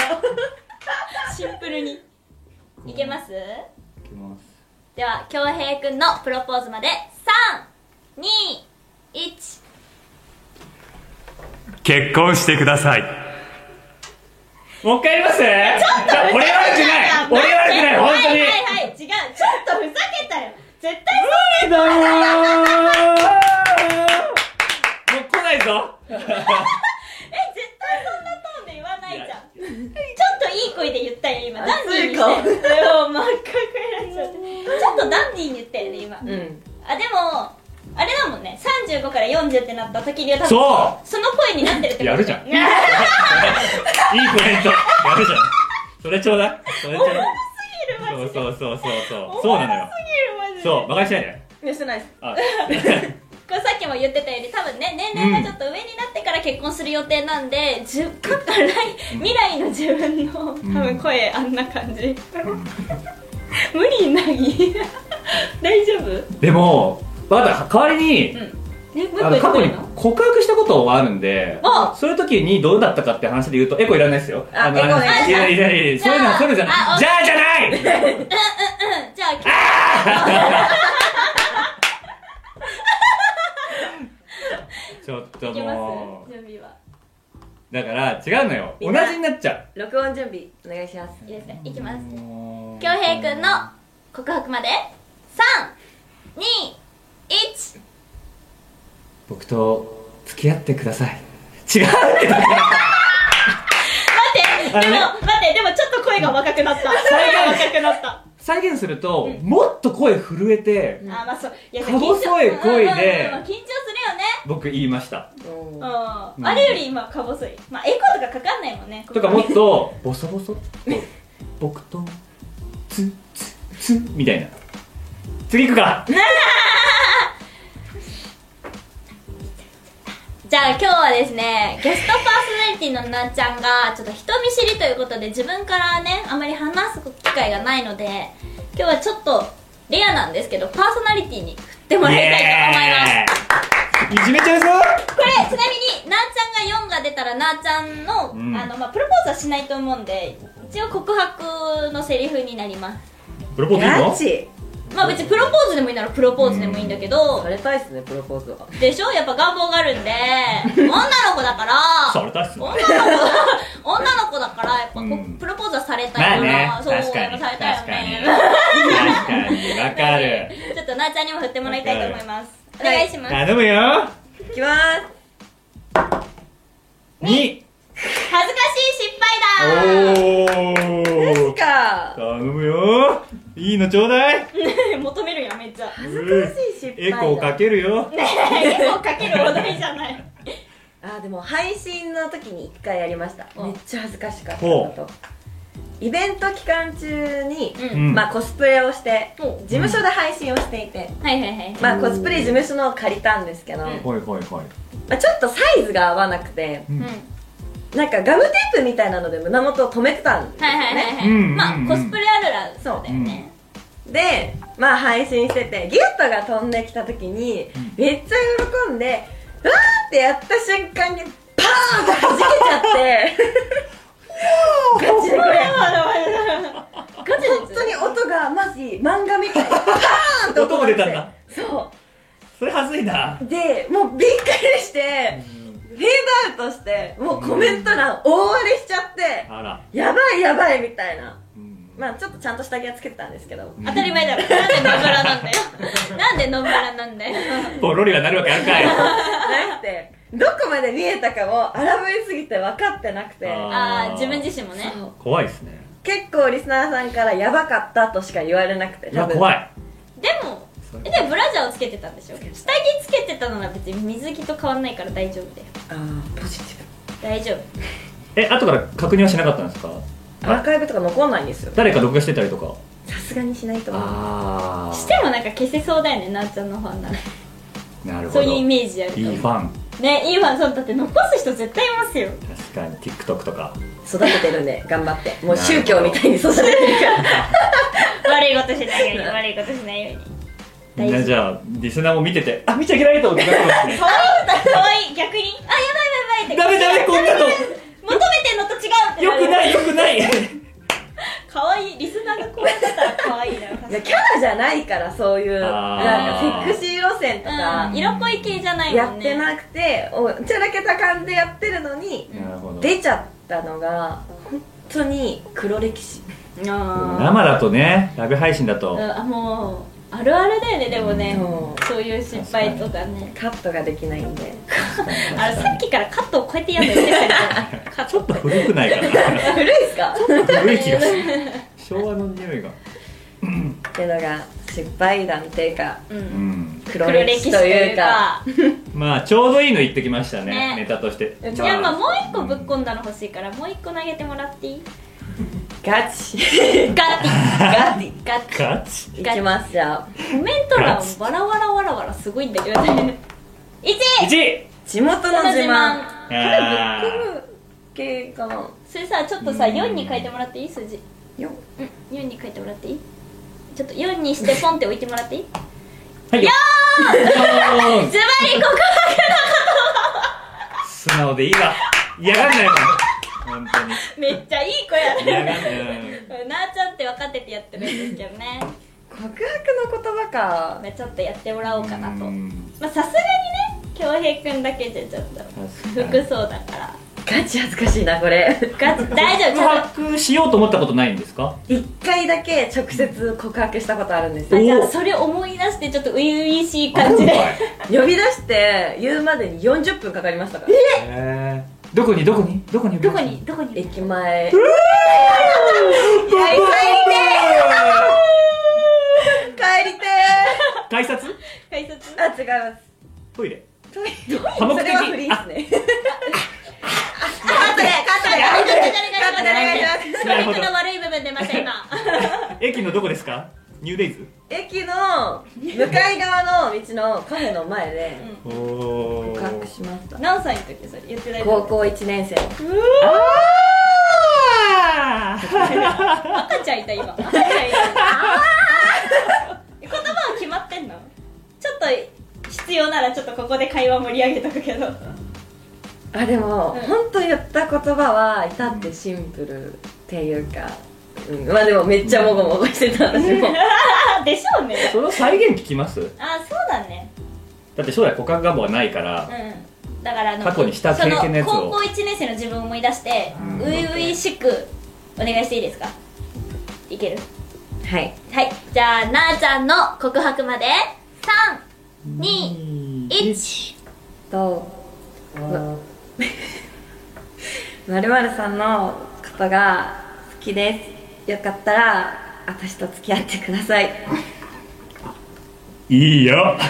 シンプルに。いけます？いきます。では恭平くんのプロポーズまで。321結婚してください。もう一回やります？ちょっと俺悪くない。俺悪くない。本当に。はいはいはい。違う。ちょっとふざけたよ。絶対そうだもう来ないぞ。え絶対そんなトーンで言わないじゃん。ちょっといい声で言ったよ今。ダンディーにして。もう真っ赤くなっちゃって。ちょっとダンディーに言ったよね今、うん。あでもあれだもんね。35から40ってなった時には多分そう。その声になってるってことやるじゃん。い や いいコメント。やるじゃん。それちょうだい。それちょうだい。そうそうそうそう。そうそうなのよ。そう。馬鹿にしないで。ねしてないです。あ。これさっきも言ってたように多分ね年齢がちょっと上になってから結婚する予定なんで、じゅか来未来の自分の多分声あんな感じ、無理なぎ大丈夫？でもまだ代わりに、ねあの過去に告白したことはあるんであ。そういう時にどうだったかって話で言うとエコいらないですよ。のあエコね。いやいやいやいやそういうのはそういうのじゃあないじゃあじゃない！うんじゃあ ちょっとも準備はうだから違うのよ。同じになっちゃ録音準備お願いします。いいですね。いきます。恭平くんの告白まで。321僕と付き合ってください。違うって待ってでも待ってでもちょっと声が若くなった。声が若くなった。再現すると、もっと声震えてあまあそう。いやか細い声で緊張うんうんうん緊張するよね。僕言いました。うん。うんあれより今か細い。まあエコーとかかかんないもんねとかもっとボソボソっと僕とツツツみたいな。次行くか じゃあ今日はですねゲストパーソナリティのなっちゃんがちょっと人見知りということで自分からねあまり話す機会がないので今日はちょっとレアなんですけどパーソナリティに振ってもらいたいと思います。いじめちゃう。ぞこれちなみになーちゃんが4が出たらなーちゃんの,、うん。あのまあ、プロポーズはしないと思うんで一応告白のセリフになります。プロポーズいいの？まあまあ別にプロポーズでもいいならプロポーズでもいいんだけど。されたいっすねプロポーズは。でしょ？やっぱ願望があるんで。女の子だから。されたっすね。女の子女の子だからやっぱこ、うん。プロポーズはされたいから、まあねそう確かにやっぱされたいよ確かに。ね 確かにわかる。ちょっとなーちゃんにも振ってもらいたいと思います。お願いします、頼むよ。いきます。2恥ずかしい失敗だおー。か。頼むよいいのちょうだい。求めるやんめっちゃ恥ずかしい失敗だ。エコーかけるよ。ねえ絵をかけるお題じゃない。あーでも配信の時に1回やりました。おめっちゃ恥ずかしかったと。イベント期間中に、うん。うんまあコスプレをしてお事務所で配信をしていて、はいはいはい。まあコスプレ事務所のを借りたんですけど、うん。はいはいはい。まあ、ちょっとサイズが合わなくてうんなんかガムテープみたいなので胸元を止めてたんですよはいはいはいねはい、うんまあ、うん。コスプレあるらそうだよね、でまあ配信しててギュットが飛んできた時にめっちゃ喜んでうわーってやった瞬間にパーンって弾けちゃって。ガチで。これガチで。本当に音がマジ漫画みたい。にパーンって音も出たんだ。そそれはずいなう。でもうびっくりしてフェードアウトしてもうコメント欄大荒れしちゃってあら。やばいやばいみたいな。うん。まあちょっとちゃんと下着はつけてたんですけど。当たり前だろ。なんで野村なんだよなんで野村なんだよポロリはなるわけあるかい。なくてどこまで見えたかも荒ぶりすぎて分かってなくて。あああ自分自身もね。怖いですね。結構リスナーさんからやばかったとしか言われなくていや多分怖い。でもえでもブラジャーをつけてたんでしょ？下着つけてたのは別に水着と変わんないから大丈夫だよあーポジティ大丈夫。え後から確認はしなかったんですか？ブアーカイブとか残んないんですよ。誰か録画してたりとか？さすがにしないと思う。あしてもなんか消せそうだよねなっちゃんのファンならなるほど。そういうイメージあると。いいファン。ねいいファン。そうだって残す人絶対いますよ。確かに。TikTok とか。育ててるんで 頑張って。もう宗教みたいに育ててるから。悪いことしないように悪いことしないようにみんなじゃあリスナーも見ててあ見ちゃいけないと思ってかわいいかわいい逆に。あやばいやばいやばいってダメダメこんなの。求めてんのと違うってよくないいよくない。かわい いリスナーがこうやってたらかわいいなキャラじゃないからそういうなんかセクシー路線とか。うん、色っぽい系じゃないやもんね。ってなくておちゃらけた感じでやってるのになるほど。出ちゃったのが本当に黒歴史。あ生だとねライブ配信だと。ーあもうあるあるだよねでもね。そう。そういう失敗とかね。カットができないんで。あのさっきからカットをこうやってやるの言ってたけどカットちょっと古くないかな。古いっすか？古い気がする。昭和の匂いが。っていうのが失敗談っていうかううんん黒歴史というか。まあちょうどいいの言ってきましたねね。ネタとして。いやいやまあ。もう一個ぶっ込んだの欲しいからもう一個投げてもらっていい？ガチ。ガッティガチ。ガッテガチ？いきますじゃあ。ィコメント欄わらわらわらわらすごいんだけどね。1 1地元の自慢。あこれぶっ込む系かなそれさちょっとさ4に書いてもらっていい？数字。ようん4に書いてもらっていい？ちょっと4にしてポンって置いてもらっていい？はい。よズバリ告素直でいいわ。嫌がんないもん本当に。白 めっちゃいい子や。ねなーちゃんって分かっててやってるんですけどね。告白の言葉か。まあちょっとやってもらおうかなと。うん。まあさすがにね恭平くんだけじゃちょっと服装だから。ガチ恥ずかしいなこれ。ガチ大丈夫？ち告白しようと思ったことないんですか？一回だけ直接告白したことあるんですよ。あじゃあそれ思い出してちょっと初々しい感じで。呼び出して言うまでに40分かかりましたから。えーどこに？どこに？どこに？どこに？どこに？駅前。うわ帰り帰りて改札？改札？ーあ違います。トイレ。トイレ。多目的それはフリーっすね。カットでカットでカットでお願いしますなるほど教育の悪い部分出ました今駅のどこですかニューデイズ？駅の向かい側の道のカフェの前でおお告白しました。何歳の時それ言ってない？高校1年生。あー。赤ちゃんいた今。赤ちゃんいた。言葉は決まってんの？ちょっと必要ならちょっとここで会話盛り上げとくけど。あでも、うん。本当言った言葉は至ってシンプルっていうか、うん、まあでもめっちゃもごもごしてた私も。でしょうね。その再現聞きます？あそうだね。だって将来告白願望はないからうん。だからあの過去にした経験のやつを。その高校1年生の自分を思い出してうん。初々しくお願いしていいですか？いける？はい。はい。じゃあなあちゃんの告白まで。321と まるまるさんのことが好きですよかったら私と付き合ってください。いいよ。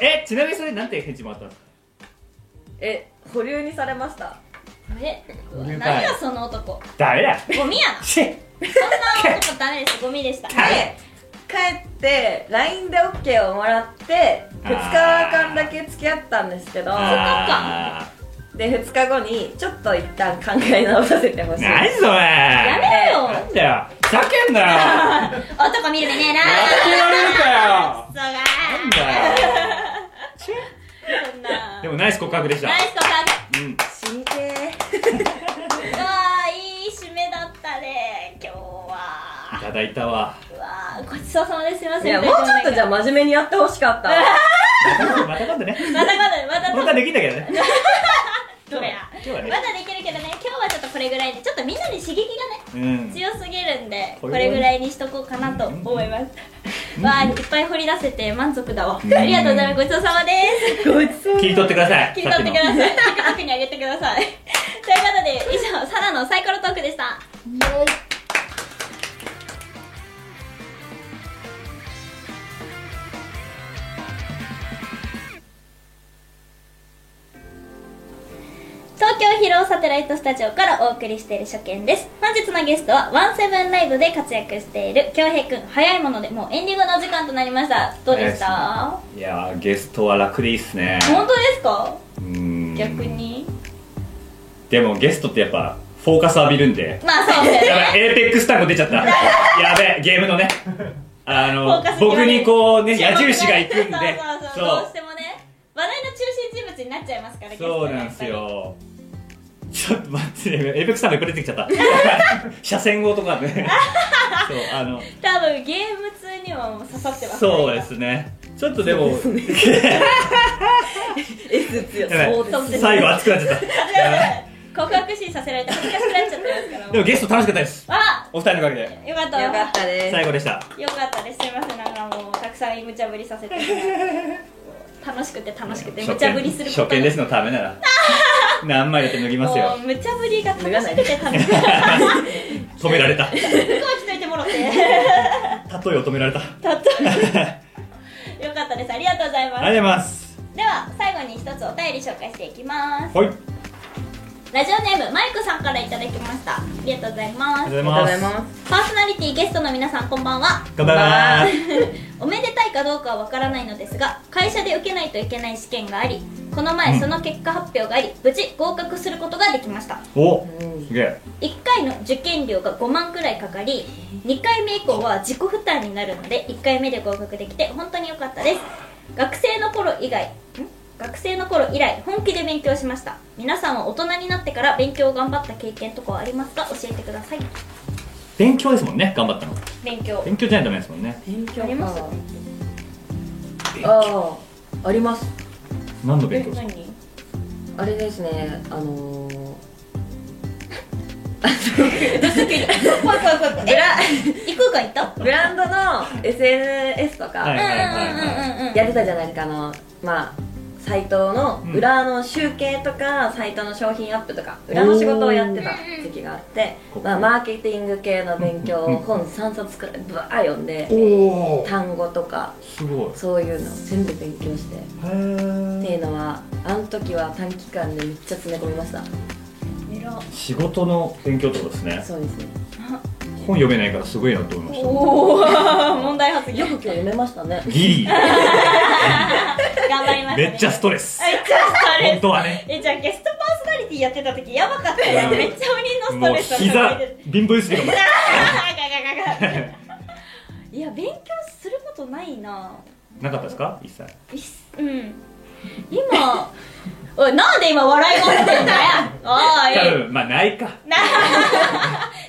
えちなみにそれなんて返事もらったんですかえ保留にされました。え何やその男。ダメだゴミや そんな男ダメですゴミでした。で帰って LINE で OK をもらって2日間だけ付き合ったんですけど。あで2日後にちょっと一旦考え直させてほしい。ー何それ。やめろよ。なんだよ。ふざけんなよ。男見る目ねえなやってられるかよ。そうがなんだよ。そんな。でもナイス告白でした。ナイス告白。うん。死にてうわーいい締めだったね。今日いはただいたわ。うわーごちそうさまです。いませんーいやもうちょっとじゃあ真面目にやってほしかった また今度ね。またまだまた本当はできんだけどねどれや今日はね。まだできるけどね今日はちょっとこれぐらいでちょっとみんなに刺激がねうん。強すぎるんでここれぐらいにしとこうかなと思います。わあいっぱい掘り出せて満足だわ。うん。ありがとうございます。ごちそうさまです。ごちそう。切り取ってください切り取ってください。さ TikTok にあげてください。ということで以上サラのサイコロトークでした東京ヒローサテライトスタジオからお送りしている初見です。本日のゲストはワンセブンライブで活躍している京平くん早いものでもうエンディングの時間となりました。どうでした？いやーゲストは楽でいいっすね。本当ですか？うん。逆に？でもゲストってやっぱフォーカス浴びるんで。まあそうですやばいエーペックス単語出ちゃった。やべえゲームのね。あの僕にこうね矢印が行くんで。そうそうそうどうしてもね話題の中心人物になっちゃいますからそうなんですよちょっと待ってねエーペックス単語いっぱい出てきちゃった。車線語とかね。そうあの。多分ゲーム通にはもう刺さってますそうですね。ちょっとでも S ですそうです最後熱くなっちゃった。告白シーンさせられて恥ずかしくなっちゃってますからでもゲスト楽しかったです。あお二人のおかげで。よかった。よかったです。最後でした。よかったです。すいませんなんかもうたくさん無茶ぶりさせて 楽しくて楽しくて無茶ぶりすること初見ですのためなら 何枚だって脱ぎますよ。もう無茶ぶりが楽しくて楽しくて。止められた。例向こう来といてもろて。えを止められた。ありがとうたとよかったです。ありがとうございます。ございます。では最後に一つお便り紹介していきます。はいラジオネームマイクさんからいただきました。ありがとうございます。ありがとうございます。パーソナリティゲストの皆さんこんばんは。頑張りますおめでたいかどうかはわからないのですが会社で受けないといけない試験がありこの前その結果発表があり無事合格することができました。おすげえ。1回の受験料が5万くらいかかり2回目以降は自己負担になるので1回目で合格できて本当に良かったです。学生の頃以外ん学生の頃以来本気で勉強しました。皆さんは大人になってから勉強を頑張った経験とかはありますか？教えてください。勉強ですもんね。頑張ったの。勉強。勉強じゃないとダメですもんね。勉強あります？あああります。何の勉強？ですか何？あれですね。あのー、怖い怖い怖い怖いブラ行くか行った？ブランドの SNS とはいかはいはいはい。やってたじゃないですかあのまあサイトの裏の集計とか、サイトの商品アップとか裏の仕事をやってた時期があって、まあ、マーケティング系の勉強を本3冊くらいブワー読んで単語とかすごい。そういうのを全部勉強してへってえいうのはあの時は短期間でめっちゃ詰め込みました。偉仕事の勉強ってことですね。そうですね本読めないからすごいなと思いましおお問題発言。よく今日読めましたねたギリ。頑張りましたね。めっちゃストレス。めっちゃストレス。本当はね。えじゃあゲストパーソナリティやってた時やばかった。ようんめっちゃ鬼のもうストレスを膝貧乏ゆすりがも。うガガガガガいや勉強することないな。なかったですか？一切。うん。今 おいなんで今笑い声してんだよ。おい。多分まあないか。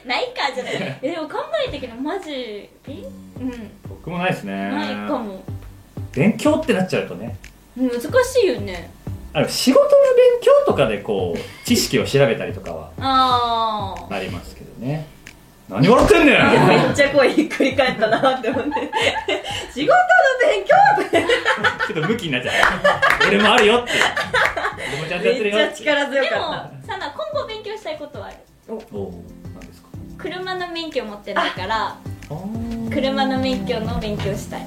ないかじゃない。でも考えたけどマジ勉うん。僕もないですね。ないかも。勉強ってなっちゃうとね。難しいよね。あの仕事の勉強とかでこう知識を調べたりとかはああありますけどね。何笑ってんねん。めっちゃ声ひっくり返ったなって思って。仕事の勉強って。ちょっとムキになっちゃう俺もあるよって。俺もちゃんとやってるめっよってちゃ力強でもかっさな今後勉強したいことはある。おお何ですか？車の免許持ってないから車の免許の勉強したい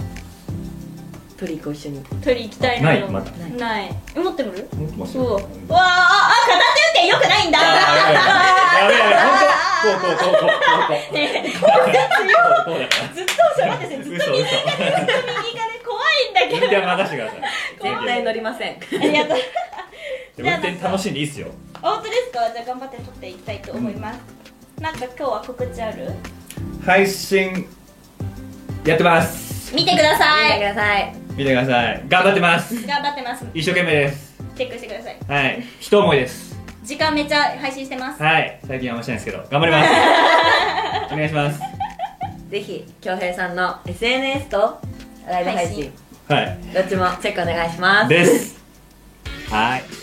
たトリコ一緒に。取り行きたいのないまだ。ない。え持ってる？持ってますそうわああ片手運転よくないんだ。やべやべやべ本当こうこうこうこうこうこうねえこうこうだからずっとそれ待ってずっと右がね 怖いんだけど。運転は任せてください絶対乗りませんありがとう運転楽しんでいいっすよ。本当ですか？じゃあ頑張って撮っていきたいと思います、なんか今日は告知ある？配信やってます見てくださ見てくいださい。見てください。頑張ってます。頑張ってます。一生懸命です。チェックしてください。はい。一思いです。時間めっちゃ配信してます。はい。最近はあんましてないですけど頑張ります。お願いします。ぜひ恭平さんの SNS とライブ配信。はい。どっちもチェックお願いします。です。はい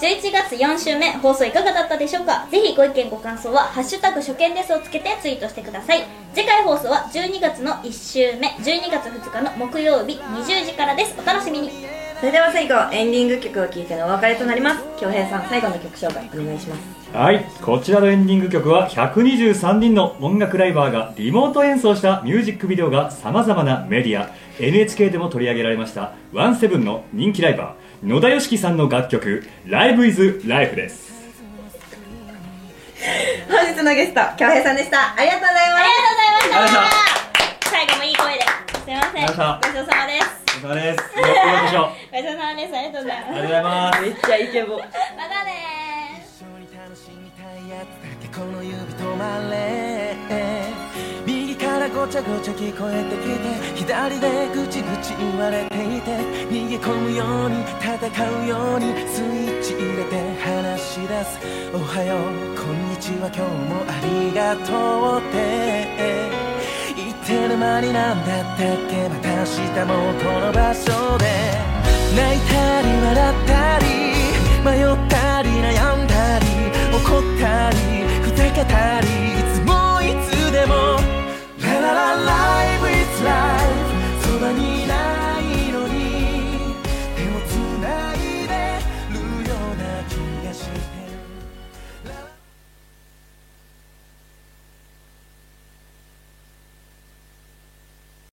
11月4週目放送いかがだったでしょうか？ぜひご意見ご感想は「ハッシュタグ初見です」をつけてツイートしてください。次回放送は12月の1週目12月2日の木曜日20時からです。お楽しみに。それでは最後エンディング曲を聴いてのお別れとなります。恭平さん最後の曲紹介お願いします。はい。こちらのエンディング曲は123人の音楽ライバーがリモート演奏したミュージックビデオがさまざまなメディア NHK でも取り上げられましたワンセブンの人気ライバー野田佳樹さんの楽曲「Live is Life」です。本日のゲスト恭平さんでした。ありがとうございありがとうございましありがとうございまた。最後もいい声で。すいません。ありがとうございましたごちそうさまです。ごちそうさまです。ありがとうございます。ありがとうございます。めっちゃイケボ。またね一緒に楽しみたいやつだけこの指止まれ。右ごちゃごちゃ聞こえてきて左でぐちぐち言われていて逃げ込むように戦うようにスイッチ入れて話し出す。おはようこんにちは今日もありがとうって。言ってる間になんだったっけ？また明日もこの場所で。泣いたり笑ったり迷ったり悩んだり怒ったりふざけたり that I lie with life.